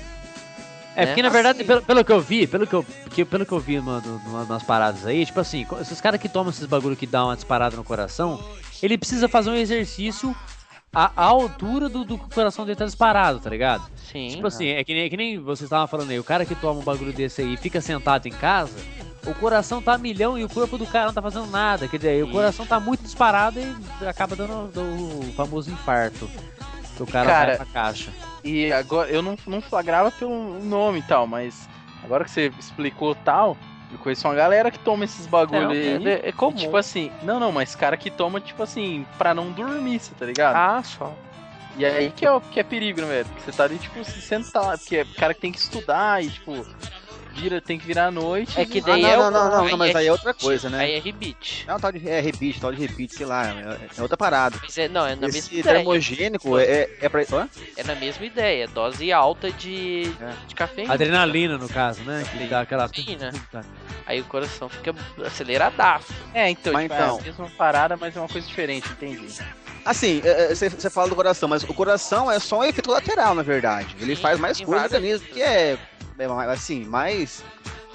É, né? porque na verdade, pelo, pelo que eu vi, pelo que eu, que, pelo que eu vi mano, numa- nas paradas aí, tipo assim, esses caras que tomam esses bagulho que dá uma disparada no coração, ele precisa fazer um exercício à, à altura do, do que o coração dele tá disparado, tá ligado? Sim. Tipo assim, é que nem, é que nem vocês estavam falando aí, o cara que toma um bagulho desse aí e fica sentado em casa, o coração tá a milhão e o corpo do cara não tá fazendo nada. Quer dizer, o Isso. coração tá muito disparado e acaba dando o famoso infarto. Que o cara, Cara, vai pra caixa. E agora eu não, não flagrava pelo nome e tal, mas agora que você explicou tal, eu conheço uma galera que toma esses bagulho Não, aí. é- é e, tipo assim, não, não, mas cara que toma, tipo assim, pra não dormir, você tá ligado? Ah, só. E aí que é, o- que é perigo, né, velho? Porque você tá ali, tipo, se sentar, porque é cara que tem que estudar e, tipo, vira, tem que virar à noite. É que Ah, daí não, é não, o- não, não, aí não, mas é aí é outra coisa, né? Aí é rebite. É um tal de é rebite, tal de rebite, sei lá, é, é outra parada. Mas é, não, é na mesma Esse ideia. termogênico é, é pra. Hã? É na mesma ideia. Dose alta de, de cafeína. Adrenalina, no caso, né? Que dá aquela. Cafeína. Aí o coração fica aceleradaço. É, então, Mas tipo, então- é a mesma parada, mas é uma coisa diferente, entendi. Assim, é, é, você você fala do coração, mas o coração é só um efeito lateral, na verdade. Ele Sim, faz mais coisas organismo, que é, é assim, mais,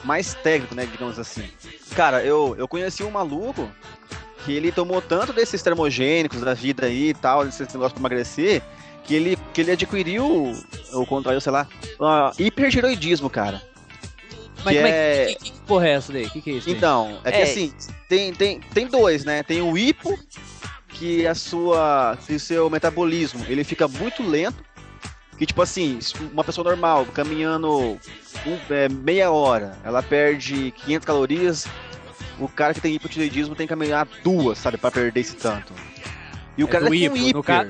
mais técnico, né, digamos assim. Cara, eu, eu conheci um maluco que ele tomou tanto desses termogênicos da vida aí e tal, desses negócios pra emagrecer, que ele, que ele adquiriu, ou contraiu, sei lá, uh, hipertiroidismo, cara. Mas que como é... é que, que, que porra é essa daí? O que, que é isso? aí? Então, é que É. assim, tem, tem, tem dois, né? Tem o hipo, que a sua. que o seu metabolismo ele fica muito lento. Que tipo assim, uma pessoa normal caminhando um- é, meia hora, ela perde 500 calorias. O cara que tem hipotireoidismo tem que caminhar duas, sabe, pra perder esse tanto. E o É cara do um hipo, no ca-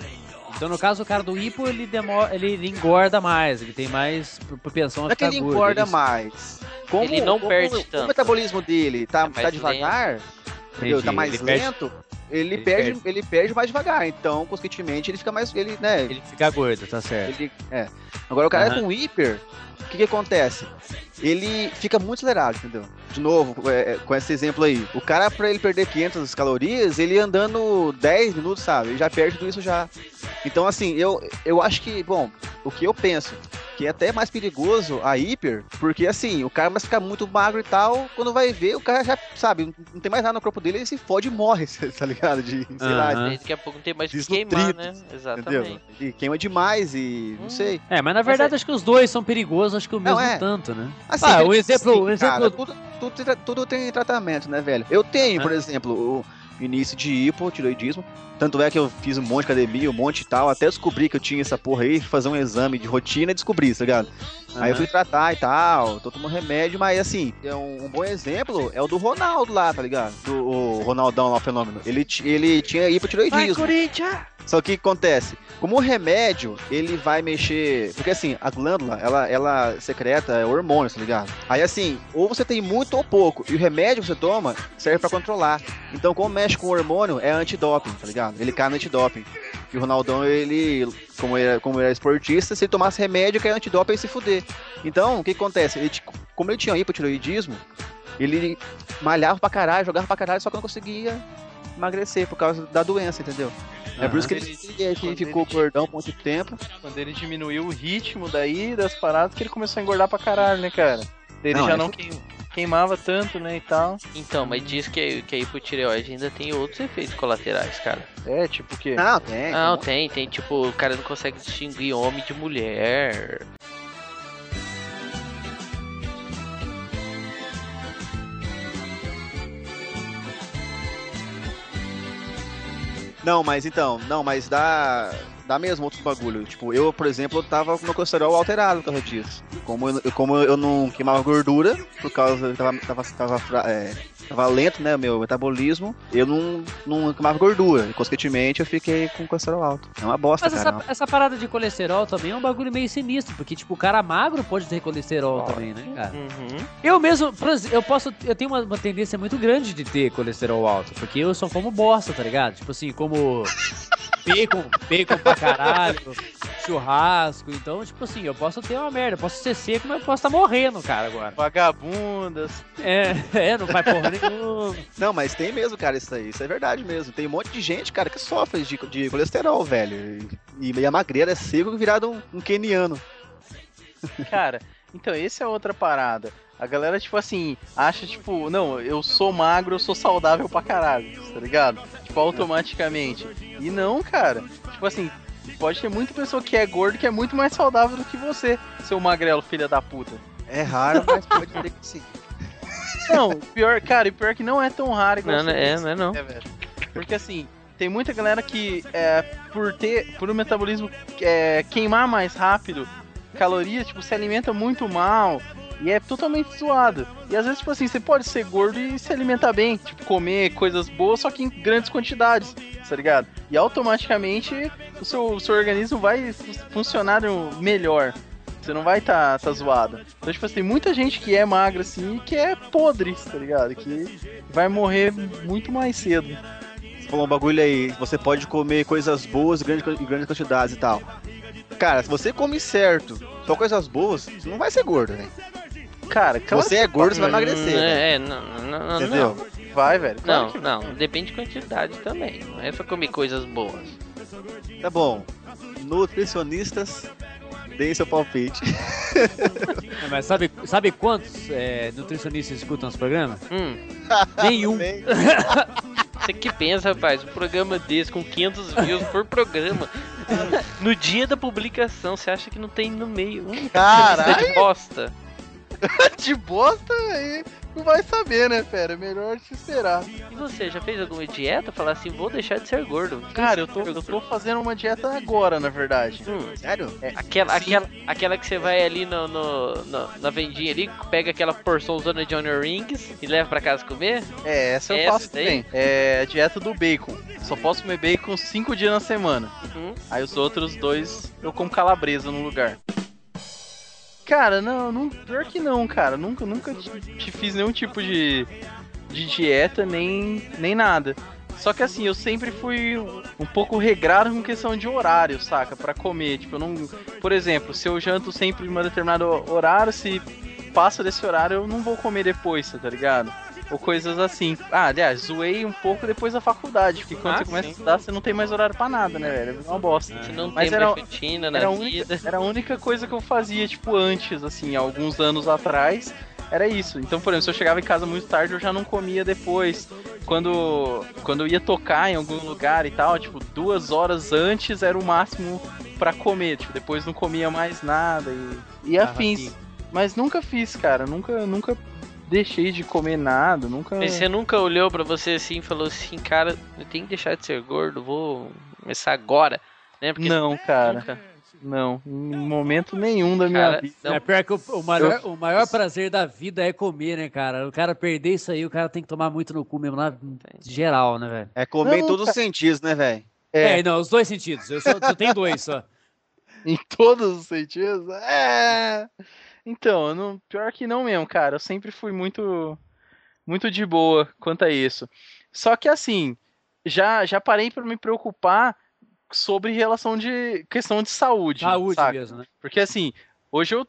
Então, no caso, o cara do hipo, ele, demora, ele, ele engorda mais, ele tem mais pro- propensão a Não é que ficar ele gordo. engorda ele- mais. Como, Ele não como perde O tanto. metabolismo dele tá, É tá devagar, entendeu? Entendi, Tá mais ele perde- lento, ele, ele perde, perde. ele perde mais devagar. Então, consequentemente, ele fica mais. Ele, né? Ele fica gordo, tá certo. Ele, é. Agora o cara é com hiper, o que, que acontece? Ele fica muito acelerado, entendeu? De novo, é, é, com esse exemplo aí. O cara, pra ele perder 500 calorias, ele andando 10 minutos, sabe? Ele já perde tudo isso já. Então, assim, eu, eu acho que, bom, o que eu penso, que é até mais perigoso a hiper, porque, assim, o cara vai ficar muito magro e tal, quando vai ver, o cara já, sabe, não tem mais nada no corpo dele, ele se fode e morre, tá ligado? De, sei lá, Aham. Daí Daqui a pouco não tem mais o que Desnutrido, queimar, né? entendeu? Exatamente. E queima demais e não Hum. sei. É, mas na verdade acho que os dois são perigosos, acho que o Não, mesmo é. tanto, né? Assim, ah, tem- um exemplo, um sim, exemplo cara, tudo, tudo, tudo tem tratamento, né, velho? Eu tenho, por exemplo, o início de hipotiroidismo. Tanto é que eu fiz um monte de academia, um monte e tal, até descobri que eu tinha essa porra aí, fazer um exame de rotina e descobri, tá ligado? Aí eu fui tratar e tal, tô tomando remédio, mas assim, é um, um bom exemplo é o do Ronaldo lá, tá ligado? Do o Ronaldão lá, o fenômeno. Ele, ele tinha hipotiroidismo. Corinthians! Só que o que acontece? Como o remédio, ele vai mexer. Porque assim, a glândula, ela, ela secreta hormônios, tá ligado? Aí assim, ou você tem muito ou pouco. E o remédio que você toma serve pra controlar. Então, como mexe com o hormônio, é antidoping, tá ligado? Ele cai no antidoping. E o Ronaldão, ele, como ele, era- como ele era esportista, se ele tomasse remédio que é antidoping, ele ia se fuder. Então, o que acontece? Ele, como ele tinha hipotiroidismo, ele malhava pra caralho, jogava pra caralho, só que não conseguia emagrecer por causa da doença, entendeu? É por isso que ele, ele- que ficou gordão por muito tempo. Quando ele diminuiu o ritmo daí das paradas, que ele começou a engordar pra caralho, né, cara? Ele Não, já é não fu- queim- queimava tanto, né, e tal. Então, mas diz que, a- que a hipotireoide ainda tem outros efeitos colaterais, cara. É, tipo o quê? Não, tem. Não, tem, tem, tipo, o cara não consegue distinguir homem de mulher. Não, mas então, não, mas dá, dá mesmo outros bagulho. Tipo, eu, por exemplo, eu tava com meu colesterol alterado por causa disso. Como eu, como eu não queimava gordura, por causa que tava, tava, tava é, tava lento, né, o meu metabolismo, eu não, não queimava gordura. E, consequentemente, eu fiquei com colesterol alto. É uma bosta, Mas cara. essa, essa parada de colesterol também é um bagulho meio sinistro, porque, tipo, o cara magro pode ter colesterol também, né, cara? Uhum. Eu mesmo, eu posso, eu tenho uma, uma tendência muito grande de ter colesterol alto, porque eu só como bosta, tá ligado? Tipo assim, como bacon, bacon pra caralho, churrasco, então, tipo assim, eu posso ter uma merda, eu posso ser seco, mas eu posso estar morrendo, cara, agora. Vagabundas. É, é, não vai porra nenhuma. Não, mas tem mesmo, cara, isso aí. Isso é verdade mesmo. Tem um monte de gente, cara, que sofre de, de colesterol, velho. E, e a magreira é seco virado um, um keniano. Cara, então, esse é outra parada. A galera, tipo assim, acha, tipo, não, eu sou magro, eu sou saudável pra caralho, tá ligado? Tipo, automaticamente. E não, cara. Tipo assim, pode ter muita pessoa que é gordo que é muito mais saudável do que você, seu magrelo, filha da puta. É raro, mas pode ter que sim. Não, pior, cara, e pior que não é tão raro igual Não, você não é, não é não. velho. Porque assim, tem muita galera que, é, por ter, por o metabolismo é, queimar mais rápido calorias, tipo, se alimenta muito mal e é totalmente zoado. E às vezes, tipo assim, você pode ser gordo e se alimentar bem, tipo, comer coisas boas, só que em grandes quantidades, tá ligado? E automaticamente o seu, o seu organismo vai fu- funcionar melhor. Você não vai tá, tá zoado. Então, tipo assim, tem muita gente que é magra assim e que é podre, tá ligado? Que vai morrer muito mais cedo. Você falou um bagulho aí, você pode comer coisas boas em grandes, em grandes quantidades e tal. Cara, se você come certo, só coisas boas, você não vai ser gordo, velho. Cara, claro Você que é gordo, você vai Hum, emagrecer. velho. É, é, não, não, não, Entendeu? não. Vai, velho. claro Não, que não, depende de quantidade também. Não é só comer coisas boas. Tá bom. Nutricionistas, deem seu palpite. É, Mas sabe, sabe quantos é, nutricionistas escutam nosso programa? Hum, Nenhum. Você que pensa, rapaz, um programa desse com 500 views por programa. No dia da publicação, você acha que não tem no meio um Caralho! de bosta? de bosta aí não vai saber, né, fera? É melhor te esperar. E você, já fez alguma dieta? Falar assim, vou deixar de ser gordo. Cara, eu tô, eu tô fazendo uma dieta agora, na verdade. Hum, Sério? aquela, aquela, aquela que você vai ali no, no- no- na vendinha ali, pega aquela porção zona de Honor Rings e leva pra casa comer? É, essa eu Essa faço também. É a dieta do bacon. Só posso comer bacon cinco dias na semana. Uhum. Aí os outros dois eu como calabresa no lugar. Cara, não, não pior que não, cara. Nunca, nunca te, te fiz nenhum tipo de, de dieta, nem, nem nada. Só que assim, eu sempre fui um pouco regrado com questão de horário, saca? Pra comer. Tipo, eu não. Por exemplo, se eu janto sempre em um determinado horário, se passa desse horário, eu não vou comer depois, tá ligado? Ou coisas assim. Ah, aliás, zoei um pouco depois da faculdade, porque quando Ah, você começa sim. a estudar, você não tem mais horário pra nada, né, velho? É uma bosta. Você não Mas tem era- mais rotina na Era a, vida. única, era a única coisa que eu fazia, tipo, antes, assim, alguns anos atrás. Era isso. Então, por exemplo, se eu chegava em casa muito tarde, eu já não comia depois. Quando, quando eu ia tocar em algum lugar e tal, tipo, duas horas antes era o máximo pra comer. Tipo, depois não comia mais nada e, e Tava afins. Mas nunca fiz, cara. Nunca, nunca deixei de comer nada. Nunca. Mas você nunca olhou pra você assim e falou assim, cara, eu tenho que deixar de ser gordo, vou começar agora, né? Porque Não, cara. nunca- Não. Em momento nenhum da minha Cara, vida. não. É pior que o, o maior, o maior prazer da vida é comer, né, cara? O cara perder isso aí, o cara tem que tomar muito no cu mesmo, lá, geral, né, velho? É comer em Não, todos os sentidos, né, velho? É. não, os dois sentidos. Eu só, só tenho dois só. Em todos os sentidos? É. Então, eu não, pior que não mesmo, cara. Eu sempre fui muito muito de boa quanto a isso. Só que assim, já já parei pra me preocupar sobre relação de questão de saúde, Saúde saca? mesmo, né? Porque assim, hoje eu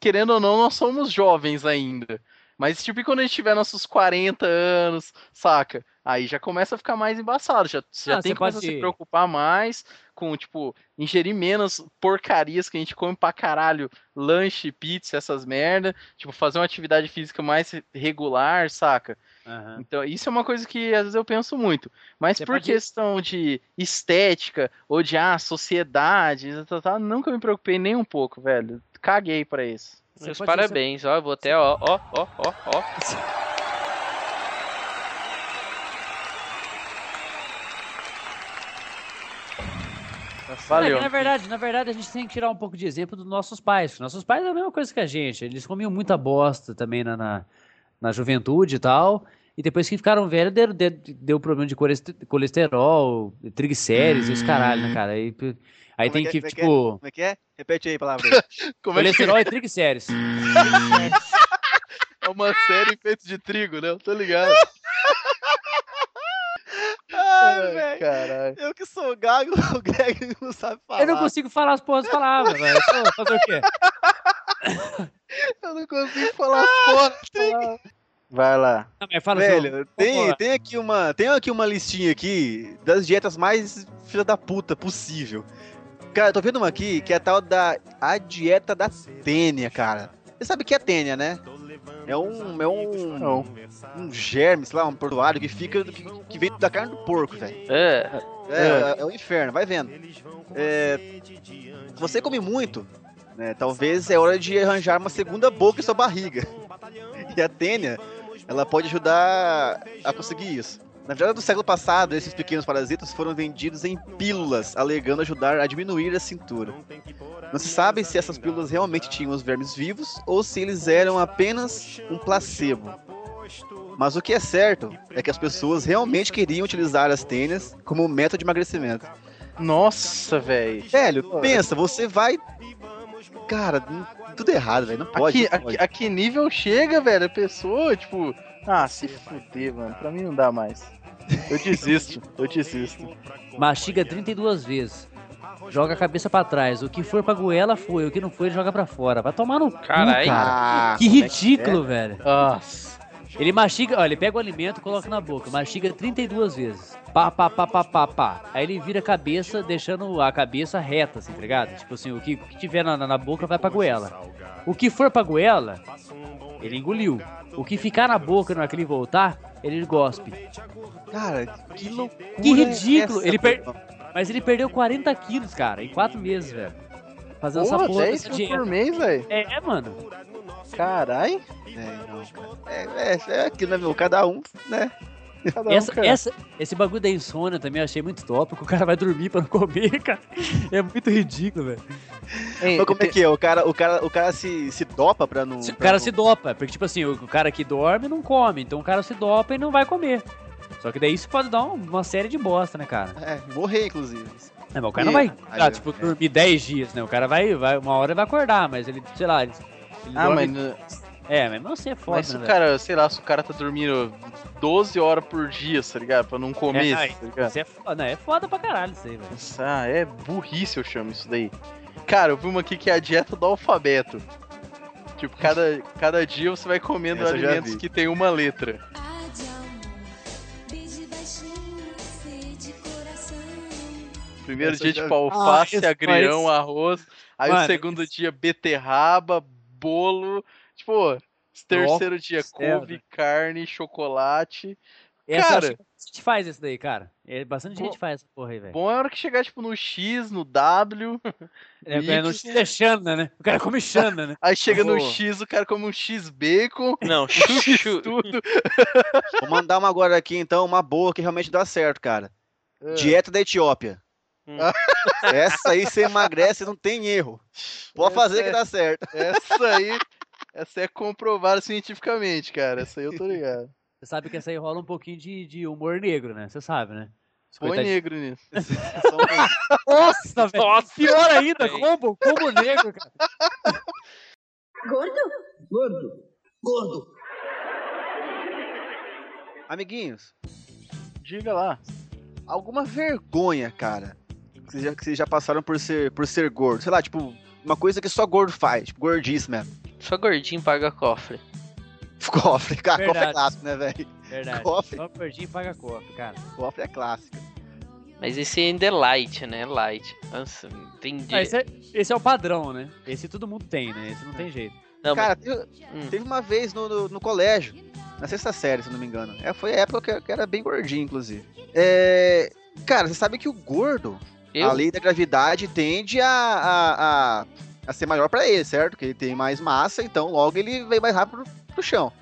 querendo ou não, nós somos jovens ainda. Mas tipo, quando a gente tiver nossos 40 anos, saca? Aí já começa a ficar mais embaçado, já, já Ah, tem você que pode- se preocupar mais com, tipo, ingerir menos porcarias que a gente come pra caralho, lanche, pizza, essas merda, tipo, fazer uma atividade física mais regular, saca? Então, isso é uma coisa que às vezes eu penso muito. Mas Você por pode- questão de estética, ou de, ah, sociedade, tá, tá, nunca me preocupei nem um pouco, velho. Caguei pra isso. Meus pode- parabéns, ó, eu vou até, ó, ó, ó, ó, ó. Valeu. É na verdade, na verdade, a gente tem que tirar um pouco de exemplo dos nossos pais. Nossos pais é a mesma coisa que a gente. Eles comiam muita bosta também na, na, na juventude e tal. E depois que ficaram velhos, deu, deu, deu problema de coleste- colesterol, triglicérides e os caralho, né, cara? Aí, aí Como tem é que, como é tipo, Como é que é? Repete aí a palavra. aí. Como é que colesterol e triglicérides. é uma série feita de trigo, né? Eu tô ligado. Ai, velho. Caralho. Eu que sou gago, o Greg não sabe falar. Eu não consigo falar as porras das palavras, velho. Fazer o quê? Eu não consigo falar as porra. Vai lá. Não, mas fala assim, Velho, tem, tem, aqui uma, tem aqui uma listinha aqui das dietas mais filha da puta possível. Cara, eu tô vendo uma aqui que é a tal da a dieta da tênia, cara. Você sabe o que é tênia, né? É um, é um, Não. um germe, sei lá, um portuário que fica, que, que vem da carne do porco, velho. É, É, é, o inferno, vai vendo. É, se você come muito, né, talvez é hora de arranjar uma segunda boca em sua barriga. E a tênia, ela pode ajudar a conseguir isso. Na virada do século passado, esses pequenos parasitas foram vendidos em pílulas, alegando ajudar a diminuir a cintura. Não se sabe se essas pílulas realmente tinham os vermes vivos ou se eles eram apenas um placebo. Mas o que é certo é que as pessoas realmente queriam utilizar as tênias como método de emagrecimento. Nossa, velho. Velho, pensa, você vai. Cara, tudo errado, velho. Não pode. Aqui, pode. a que nível chega, velho? A pessoa, tipo. Ah, se fuder, mano. Pra mim não dá mais. Eu desisto, eu desisto. mastiga 32 vezes. Joga a cabeça pra trás. O que for pra goela foi. O que não foi, ele joga pra fora. Vai tomar no cu, Caralho. cara. Ah, Que como é que ridículo, velho. Nossa. Ele mastiga, ó, ele pega o alimento e coloca na boca. Mastiga 32 vezes. Pá, pá, pá, pá, pá, pá. Aí ele vira a cabeça, deixando a cabeça reta, assim, tá ligado? Tipo assim, o que, o que tiver na, na boca vai pra goela. O que for pra goela, ele engoliu. O que ficar na boca na hora que ele voltar, ele gospe. é? Cara, que loucura. Que ridículo. é Ele per-? Mas ele perdeu 40 quilos, cara, em 4 meses, velho. Fazendo essa Porra, porra 10 dessa dieta. por mês, velho. É, é, mano. Caralho. É, não. É, é, é aquilo, né, meu? Cada um, né? Um, Essa, essa, esse bagulho da insônia também eu achei muito top, porque o cara vai dormir pra não comer, cara. É muito ridículo, velho. Mas como é que é? O cara, o cara, o cara se, se dopa pra não. Se- O cara não- se dopa, porque tipo assim, o, o cara que dorme não come, então o cara se dopa e não vai comer. Só que daí isso pode dar um- uma série de bosta, né, cara? É, morrer, inclusive. É, mas o cara não E- vai, aí, ah, tipo, é. dormir 10 dias, né? O cara vai, vai, uma hora vai acordar, mas ele, sei lá, ele, ele Ah, dorme- mas, É, mas não sei, é foda, mas se né, o velho? cara, sei lá, se o cara tá dormindo 12 horas por dia, tá ligado? Pra não comer, É, tá ligado? Isso é foda, não, é foda pra caralho isso aí, velho. Nossa, ah, é burrice eu chamo isso daí. Cara, eu vi uma aqui que é a dieta do alfabeto. Tipo, cada, cada dia você vai comendo Essa alimentos que tem uma letra. Primeiro Essa dia, tipo, alface, Ah, esse- agrião, arroz. Aí o Mano, segundo dia, beterraba, bolo. Tipo, terceiro dia, céu, couve, carne, chocolate. Essa, Cara. a gente faz isso daí, cara. É, bastante Bom- gente faz essa porra aí, velho. Bom é a hora que chegar, tipo, no X, no W. É, é, no X. X é Xana, né? O cara come Xana, né? Aí chega no Pô. X, o cara come um X bacon. Não, chuchu. Tudo. Vou mandar uma agora aqui, então, uma boa que realmente dá certo, cara. É. Dieta da Etiópia. Hum. Essa aí você emagrece, não tem erro. Pode Essa fazer é- que dá certo. Essa aí, essa é comprovada cientificamente, cara. Essa aí eu tô ligado. Você sabe que essa aí rola um pouquinho de, de humor negro, né? Você sabe, né? Põe negro nisso. Nossa, velho! Nossa, Pior ainda, combo, combo negro, cara. Gordo? Gordo. Gordo. Amiguinhos, Diga lá. alguma vergonha, cara, que vocês já, que vocês já passaram por ser, por ser gordo? Sei lá, tipo, uma coisa que só gordo faz, tipo, gordice mesmo. Só gordinho paga cofre. Cofre, cara, cofre é Verdade. clássico, né, velho? Verdade. Cofre. Só gordinho paga cofre, cara. Cofre é clássico. Mas esse ainda é light, né? Light. Nossa, entendi. Ah, esse, é, esse é o padrão, né? Esse todo mundo tem, né? Esse não tem jeito. Não, Cara, teve, Hum. teve uma vez no, no, no colégio, na sexta série, se não me engano. É, foi a época que eu- que era bem gordinho, inclusive. É, cara, você sabe que o gordo, eu? a lei da gravidade tende a, a, a, a ser maior pra ele, certo? Que ele tem mais massa, então logo ele vem mais rápido pro chão.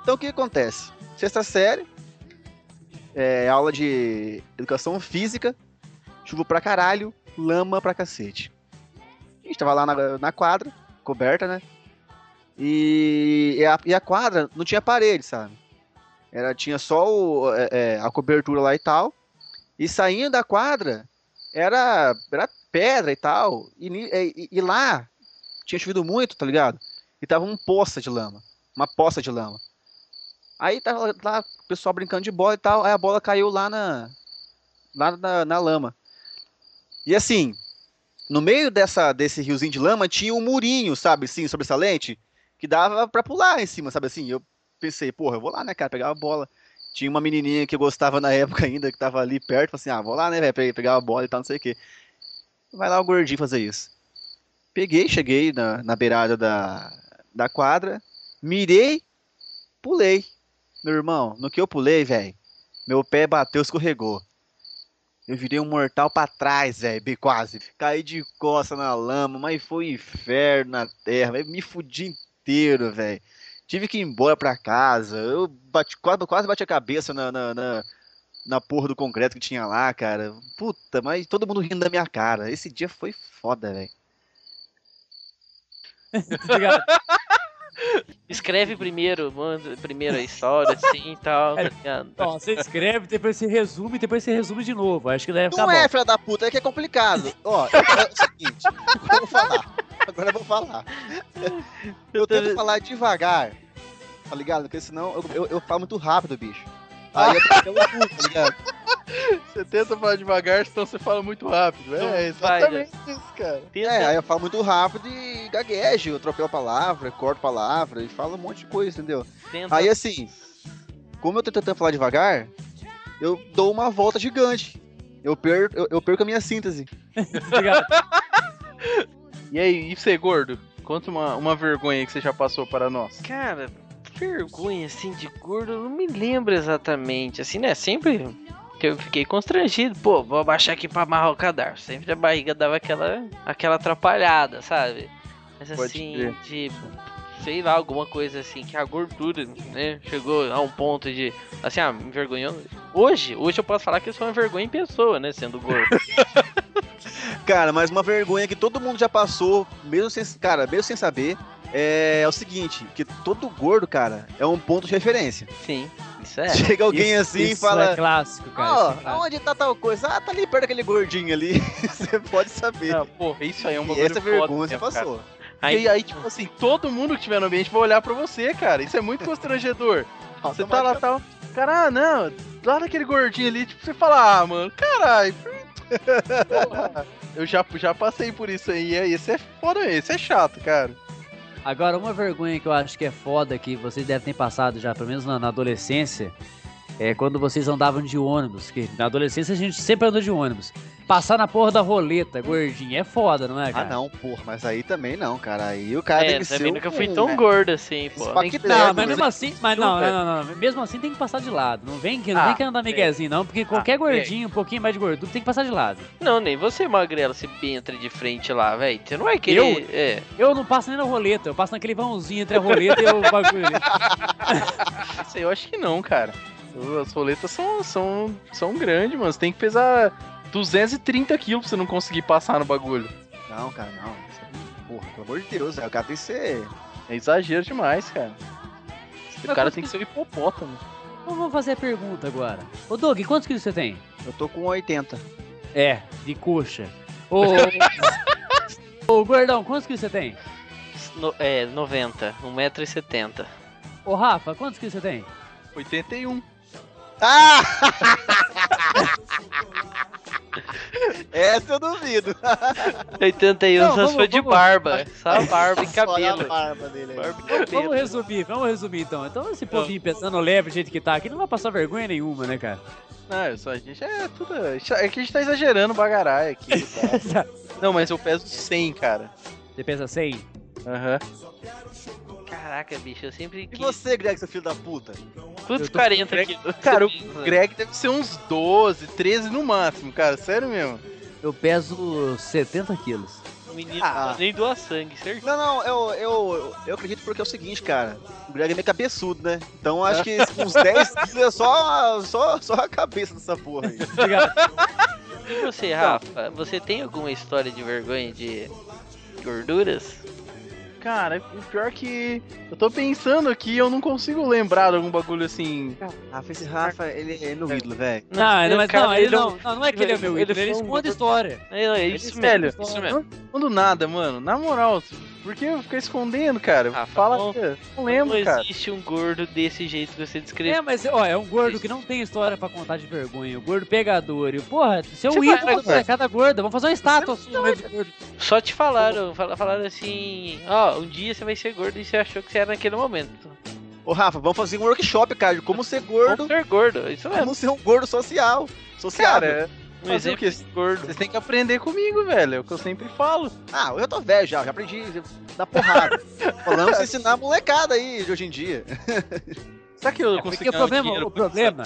Então o que acontece? Sexta série, é, aula de educação física, chuva pra caralho, lama pra cacete. A gente tava lá na, na quadra, coberta, né? E, e, a, e a quadra não tinha parede, sabe? Era, tinha só o, é, é, a cobertura lá e tal. E saindo da quadra, era, era pedra e tal. E, e- e lá tinha chovido muito, tá ligado? E tava um poça de lama. Uma poça de lama. Aí tava lá o pessoal brincando de bola e tal. Aí a bola caiu lá na, lá na, na lama. E assim, no meio dessa, desse riozinho de lama tinha um murinho, sabe, assim, sobressalente, que dava pra pular em cima, sabe assim? Eu pensei, porra, eu vou lá, né, cara, pegar a bola. Tinha uma menininha que eu gostava na época ainda, que tava ali perto, assim, ah, vou lá, né, velho, pe- pegar a bola e tal, não sei o quê. Vai lá o gordinho fazer isso. Peguei, cheguei na, na beirada da, da quadra, mirei, pulei. Meu irmão, no que eu pulei, velho, meu pé bateu, escorregou. Eu virei um mortal pra trás, velho, quase. Caí de costa na lama, mas foi um inferno na terra, velho. Me fudi inteiro, velho. Tive que ir embora pra casa. Eu bati, quase, quase bati a cabeça na, na, na, na porra do concreto que tinha lá, cara. Puta, mas todo mundo rindo da minha cara. Esse dia foi foda, velho. Obrigado. Escreve primeiro, manda primeiro a história, assim e tal, tá ligado? Ó, você escreve, depois você resume, depois você resume de novo. Acho que deve ficar Não bom. é, filha da puta, é que é complicado. Ó, é o seguinte, agora eu vou falar. Agora eu vou falar. Eu tento falar devagar, tá ligado? Porque senão eu, eu, eu falo muito rápido, bicho. Aí eu tudo, tá ligado? Você tenta falar devagar, senão você fala muito rápido. É, vai, exatamente isso, cara. É, aí eu falo muito rápido e gaguejo, eu atropelo a palavra, corto palavra e falo um monte de coisa, entendeu? Tenta- Aí assim, como eu tô tentando falar devagar, eu dou uma volta gigante. Eu perco, eu, eu perco a minha síntese. Obrigado. E aí, e você, gordo? Conta uma, uma vergonha que você já passou para nós. Cara, vergonha assim de gordo, eu não me lembro exatamente. Assim, né? Sempre que eu fiquei constrangido. Pô, vou abaixar aqui pra amarrar o cadarço. Sempre a barriga dava aquela, aquela atrapalhada, sabe? Mas Pode assim, de. Sei lá, alguma coisa assim, que a gordura, né? Chegou a um ponto de. Assim, ah, me envergonhou. Hoje, hoje eu posso falar que eu sou uma vergonha em pessoa, né? Sendo gordo. Cara, mas uma vergonha que todo mundo já passou, mesmo sem, cara, mesmo sem saber, é, o seguinte, que todo gordo, cara, é um ponto de referência. Sim, isso é. Chega alguém Isso- assim e isso fala, é clássico, cara. ó, é aonde tá tal coisa? Ah, tá ali perto daquele gordinho ali. Você pode saber. Ah, porra, isso aí é um e bagulho essa vergonha você cara. passou. Aí, aí, aí, tipo assim, todo mundo que tiver no ambiente vai olhar pra você, cara. Isso é muito constrangedor. Você tá lá, tal. Cara, ah, não, lá naquele gordinho ali, tipo, você fala, ah, mano, caralho. Eu já, já passei por isso aí, é, esse é foda, esse é chato, cara. Agora, uma vergonha que eu acho que é foda, que vocês devem ter passado já, pelo menos na, na adolescência, é quando vocês andavam de ônibus. Que na adolescência a gente sempre andou de ônibus. Passar na porra da roleta, gordinho, é foda, não é, Ah, cara? não, porra, mas aí também não, cara. Aí o cara É, tem que ser. também um- nunca fui tão gordo assim, pô. Tem que- Não, Lembro, mas mesmo né? assim, mas não, não, não, não, mesmo assim tem que passar de lado. Não vem que, não Ah, vem que andar miguezinho, não, porque qualquer é. gordinho, um pouquinho mais de gordura, tem que passar de lado. Não, nem você, magrela, se entra de frente lá, velho. Você não vai querer. Eu? É. Eu não passo nem na roleta, eu passo naquele vãozinho entre a roleta e o bagulho ali. Isso aí eu acho que não, cara. As roletas são, são, são grandes, mano. Você tem que pesar 230 quilos pra você não conseguir passar no bagulho. Não, cara, não. É- Porra, pelo amor de Deus. O cara tem que ser. É exagero demais, cara. O cara tem que ser um hipopótamo. Então vamos fazer a pergunta agora. Ô Doug, quantos quilos você tem? Eu tô com 80. É, de coxa. Ô, ô gordão, quantos quilos você tem? No, é, 90, 1,70m. Ô Rafa, quantos quilos você tem? 81. Ah! Essa eu duvido. 81 Não, vamos- for de vamos- barba. Só barba e cabelo. a barba dele. Barba e Vamos cabelo. resumir, vamos resumir então. Então esse povinho pensando leve do jeito que tá aqui não vai passar vergonha nenhuma, né, cara? Não, eu só, a gente é tudo. É que a gente tá exagerando bagarai aqui. Tá? Não, mas eu peso 100, cara. Você pensa 100? Aham. Caraca, bicho, eu sempre E você, Greg, seu filho da puta? Tô- 40 aqui. Cara, o Greg deve ser uns 12, 13 no máximo, cara. Sério mesmo. Eu peso 70 quilos. O menino Ah. nem doa sangue, certo? Não, não, eu, eu, eu acredito porque é o seguinte, cara. O Greg é meio cabeçudo, né? Então acho que uns 10 quilos é só, só, só a cabeça dessa porra aí. Obrigado. E você, Rafa? Você tem alguma história de vergonha de gorduras? Cara, o pior que eu tô pensando aqui, eu não consigo lembrar de algum bagulho assim. Rafa, esse Rafa, ele é meu ídolo, velho. Não, não, mas cara, não, ele ele não, não- não, não é que ele é meu ele ídolo, ele um- esconde história. É, é Ele isso história. Isso mesmo. Não do nada, mano. Na moral, por que eu ficar escondendo, cara? Ah, Fala, não- não lembro, não cara. existe um gordo desse jeito que você descreveu. É, mas ó, é um gordo que não tem história pra contar de vergonha. O gordo pegador. E, porra, seu Tipo, ídolo é, da molecada gorda. Vamos fazer uma estátua sua gordo. Só te falaram, fala- falaram assim, ó, um dia você vai ser gordo e você achou que você era naquele momento. Ô, Rafa, vamos fazer um workshop, cara, de como ser gordo. Como ser gordo, isso mesmo. Como ser um gordo social. Social. Cara, Um fazer o exemplo quê? de gordo. Vocês têm que aprender comigo, velho. É o que eu sempre falo. Ah, eu tô velho já, já aprendi da porrada. Falando se ensinar a molecada aí de hoje em dia. Será que eu É consigo porque o problema, dinheiro o problema,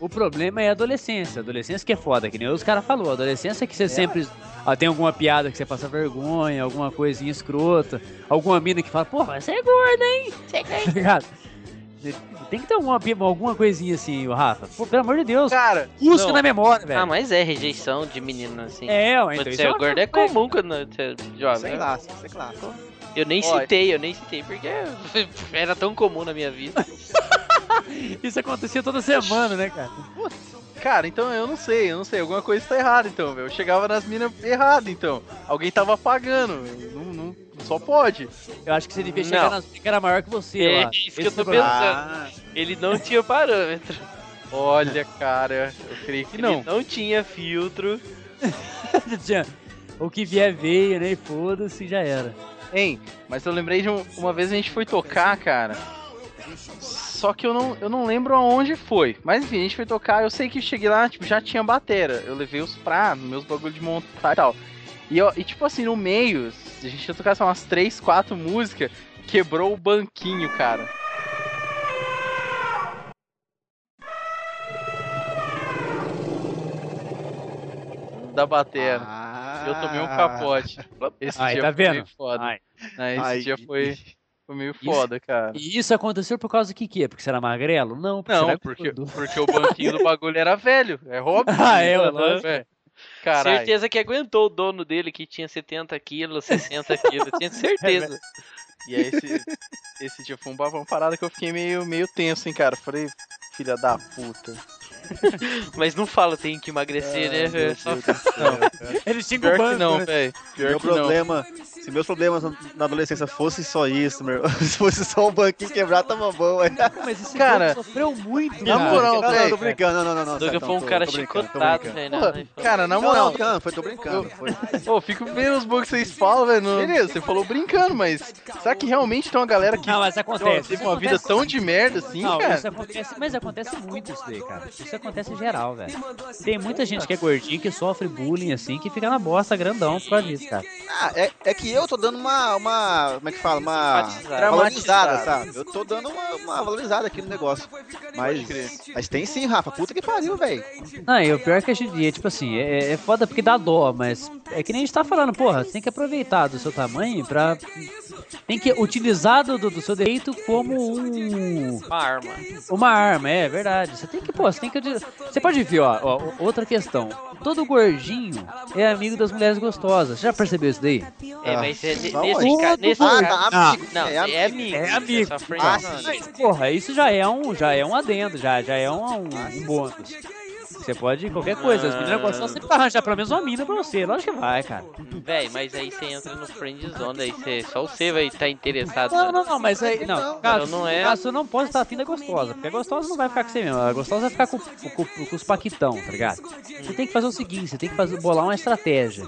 o problema é a adolescência. A adolescência que é foda, que nem os caras falou. A adolescência é que você sempre ah, tem alguma piada que você passa vergonha, alguma coisinha escrota, alguma mina que fala, porra, você é gorda, hein? Você é gorda. Tem que ter alguma, alguma coisinha assim, o Rafa. Pô, pelo amor de Deus. Cara, Busca não. na memória, velho. Ah, mas é rejeição de menino assim. É, então Quando você é uma gordo é coisa. comum quando você é jovem. Sei né? lá, sei lá. Eu nem Olha. citei, eu nem citei, porque era tão comum na minha vida. Isso acontecia toda semana, né, cara? Cara, então eu não sei, eu não sei. Alguma coisa tá errada, então, velho. Eu chegava nas minas errado, então. Alguém tava pagando. Não, não, só pode. Eu acho que você devia Não. chegar nas que era maior que você É lá. isso que eu tô o problema. pensando. Ele não tinha parâmetro. Olha, cara, eu creio que Ele não. não tinha filtro. Tinha- O que vier veio, né? Foda-se, já era. Hein, mas eu lembrei de um- uma vez a gente foi tocar, cara. Só que eu não, eu não lembro aonde foi. Mas enfim, a gente foi tocar, eu sei que cheguei lá, tipo, já tinha batera. Eu levei os pra, meus bagulho de montar e tal. E, eu, e tipo assim, no meio, a gente ia tocar lá, umas 3, 4 músicas, quebrou o banquinho, cara. Da batera. Ah. Eu tomei um capote. Esse Aí, dia tá foi vendo? foda. Ai. Esse Ai. dia foi, foi meio Isso- foda, cara. E isso aconteceu por causa que quê? Porque você era magrelo? Não, porque Não, porque, porque o banquinho do bagulho era velho. É óbvio. Ah, é, Aham, lógico. é. Caralho. Certeza que aguentou o dono dele que tinha 70 quilos, 60 quilos. Tinha certeza. E aí esse, esse dia foi um uma parada que eu fiquei meio, meio tenso, hein, cara. Falei, filha da puta. Mas não fala, tem que emagrecer, Ah, né? Só- do céu. Eles xingam o que banco, não, né? velho. Pior Meu que não. Se meus problemas na adolescência fossem só isso, meu, se fosse só um banquinho quebrado, tava bom. é. Mas esse Cara, sofreu muito, na moral, não, não, tô brincando, não, não, não. não Douglas Sérgio, foi um tô- cara tô chicotado, velho. Cara, na moral, não, não, foi, tô brincando. Foi. Pô, fico vendo os bugs que vocês falam, velho. Beleza, você falou brincando, mas será que realmente tem uma galera que Não, mas acontece. teve uma vida tão de merda assim, Não, cara? isso acontece, mas acontece muito isso daí, cara. Isso acontece em geral, velho. Tem muita gente que é gordinho que sofre bullying assim, que fica na bosta grandão por causa disso, cara. Ah, é, é que eu tô dando uma, uma. Como é que fala? Uma. Valorizada, sabe? Eu tô dando uma, uma valorizada aqui no negócio. Mas. Mas tem sim, Rafa. Puta que pariu, velho. Não, e o pior é que a gente, é, tipo assim, é, é foda porque dá dó, mas é que nem a gente tá falando, porra, você tem que aproveitar do seu tamanho pra. Tem que utilizar do, do seu direito como um. Uma arma. Uma arma, é verdade. Você tem que, pô, você tem que. Você pode ver, ó, ó, outra questão. Todo gordinho é amigo das mulheres gostosas. Você já percebeu isso daí? É, mas é, nesse, é. ca- nesse Ah, caso. tá, amigo. Não, é, é, amigo. amigo. É amigo. friend Ah. Mas, porra, isso já é um, já é um adendo, já, já é um, um, um bônus. Você pode qualquer coisa. As meninas gostam sempre pra arranjar pelo menos uma mina pra você. Lógico que vai, cara. Véi, mas aí você entra no friend zone, aí você, só você vai estar interessado. Não, né? não, não, mas aí. Não, caso, não é- caso não pode estar afim da gostosa. Porque a gostosa não vai ficar com você mesmo. A gostosa vai ficar com, com, com- com os paquitão, tá ligado? Você tem que fazer o seguinte: você tem que fazer, bolar uma estratégia.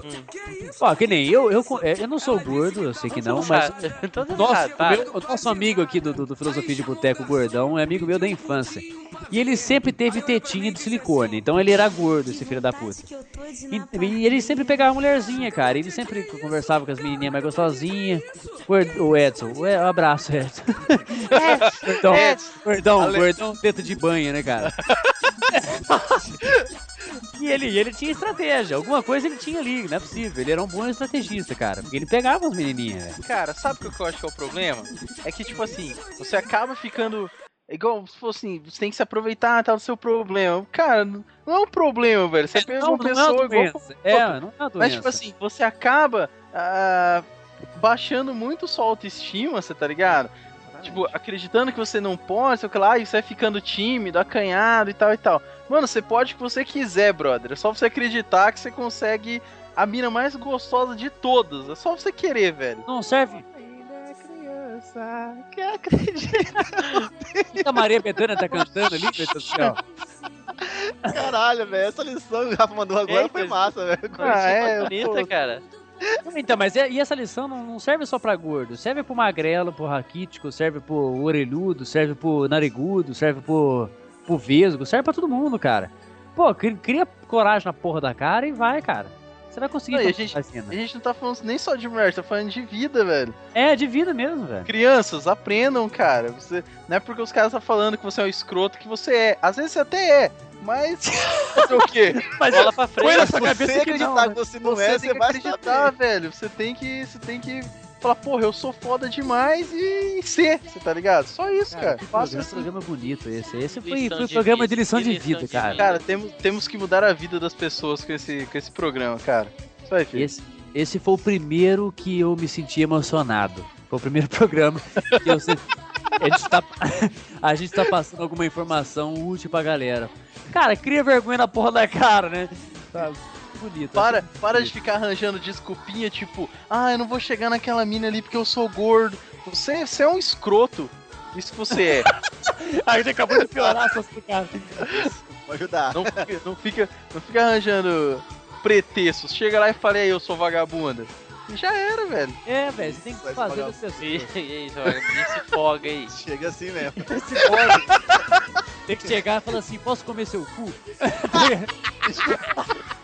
Ó, que nem eu, eu, é, eu não sou gordo, eu sei que não, mas. Todo Nossa, mundo o, sabe. meu- nosso amigo aqui do, do, do Filosofia de Boteco, o Gordão, é amigo meu da infância. E ele sempre teve tetinha de silicone, então ele era gordo, esse filho da puta. E, e ele sempre pegava a mulherzinha, cara. Ele sempre conversava com as menininhas mais gostosinhas. O Edson, o E- um abraço, Edson. Gordão, gordão, gordão, teta de banho, né, cara? E ele, e ele tinha estratégia, alguma coisa ele tinha ali, não é possível. Ele era um bom estrategista, cara. Porque ele pegava as menininhas, velho. Cara, sabe o que eu acho que é o problema? É que, tipo assim, você acaba ficando. Igual se fosse assim, você tem que se aproveitar tal do seu problema. Cara, não é um problema, velho. Você pega Não, uma não é pessoa igual. doença. É, não é uma doença. Mas, tipo assim, você acaba ah, baixando muito sua autoestima, você tá ligado? Tipo, acreditando que você não pode, sei lá, e você vai ficando tímido, acanhado e tal e tal. Mano, você pode o que você quiser, brother. É só você acreditar que você consegue a mina mais gostosa de todas. É só você querer, velho. Não serve. Criança que acredita. A Maria Bethânia tá cantando ali, meu Deus do céu. Caralho, velho. Essa lição que o Rafa mandou agora É, foi mas- massa, velho. Ah, é, Bonita, pô. cara. Então, mas e essa lição não, serve só pra gordo, serve pro magrelo, pro raquítico, serve pro orelhudo, serve pro narigudo, serve pro, pro vesgo, serve pra todo mundo, cara. Pô, cri- cria coragem na porra da cara e vai, cara. Você vai conseguir. Não, a gente- a gente não tá falando nem só de mulher, tá falando de vida, velho. É, de vida mesmo, velho. Crianças, aprendam, cara. Você, não é porque os caras estão falando que você é um escroto que você é. Às vezes você até é, mas. Fazer o quê? Mas Bola pra frente. na Se sua você cabeça que acreditar não, que você não Você é, você vai acreditar, saber. velho. Você tem que. Você tem que falar, porra, eu sou foda demais e ser, você tá ligado? Só isso, cara. que Faça programa, assim. programa bonito esse. Esse foi, foi de programa de lição de lição vida, de cara. vida. Cara, temos, temos que mudar a vida das pessoas com esse, com esse programa, cara. Isso aí, filho. Esse, esse foi o primeiro que eu me senti emocionado. Foi o primeiro programa que eu se- a, gente tá, a gente tá passando alguma informação útil pra galera. Cara, cria vergonha na porra da cara, né? Tá bonito. Para, para de ficar arranjando desculpinha, tipo, ah, eu não vou chegar naquela mina ali porque eu sou gordo. Você, você é um escroto. Isso que você é. A gente acabou de piorar essa cara. Vou ajudar. Não fica, não fica, não fica arranjando pretextos. Chega lá e fala, aí, eu sou vagabunda. E já era, velho. É, velho, você tem que Vai fazer das pessoas. E, e aí, se foga aí. Chega assim mesmo. Esse bode tem que chegar e falar assim: posso comer seu cu?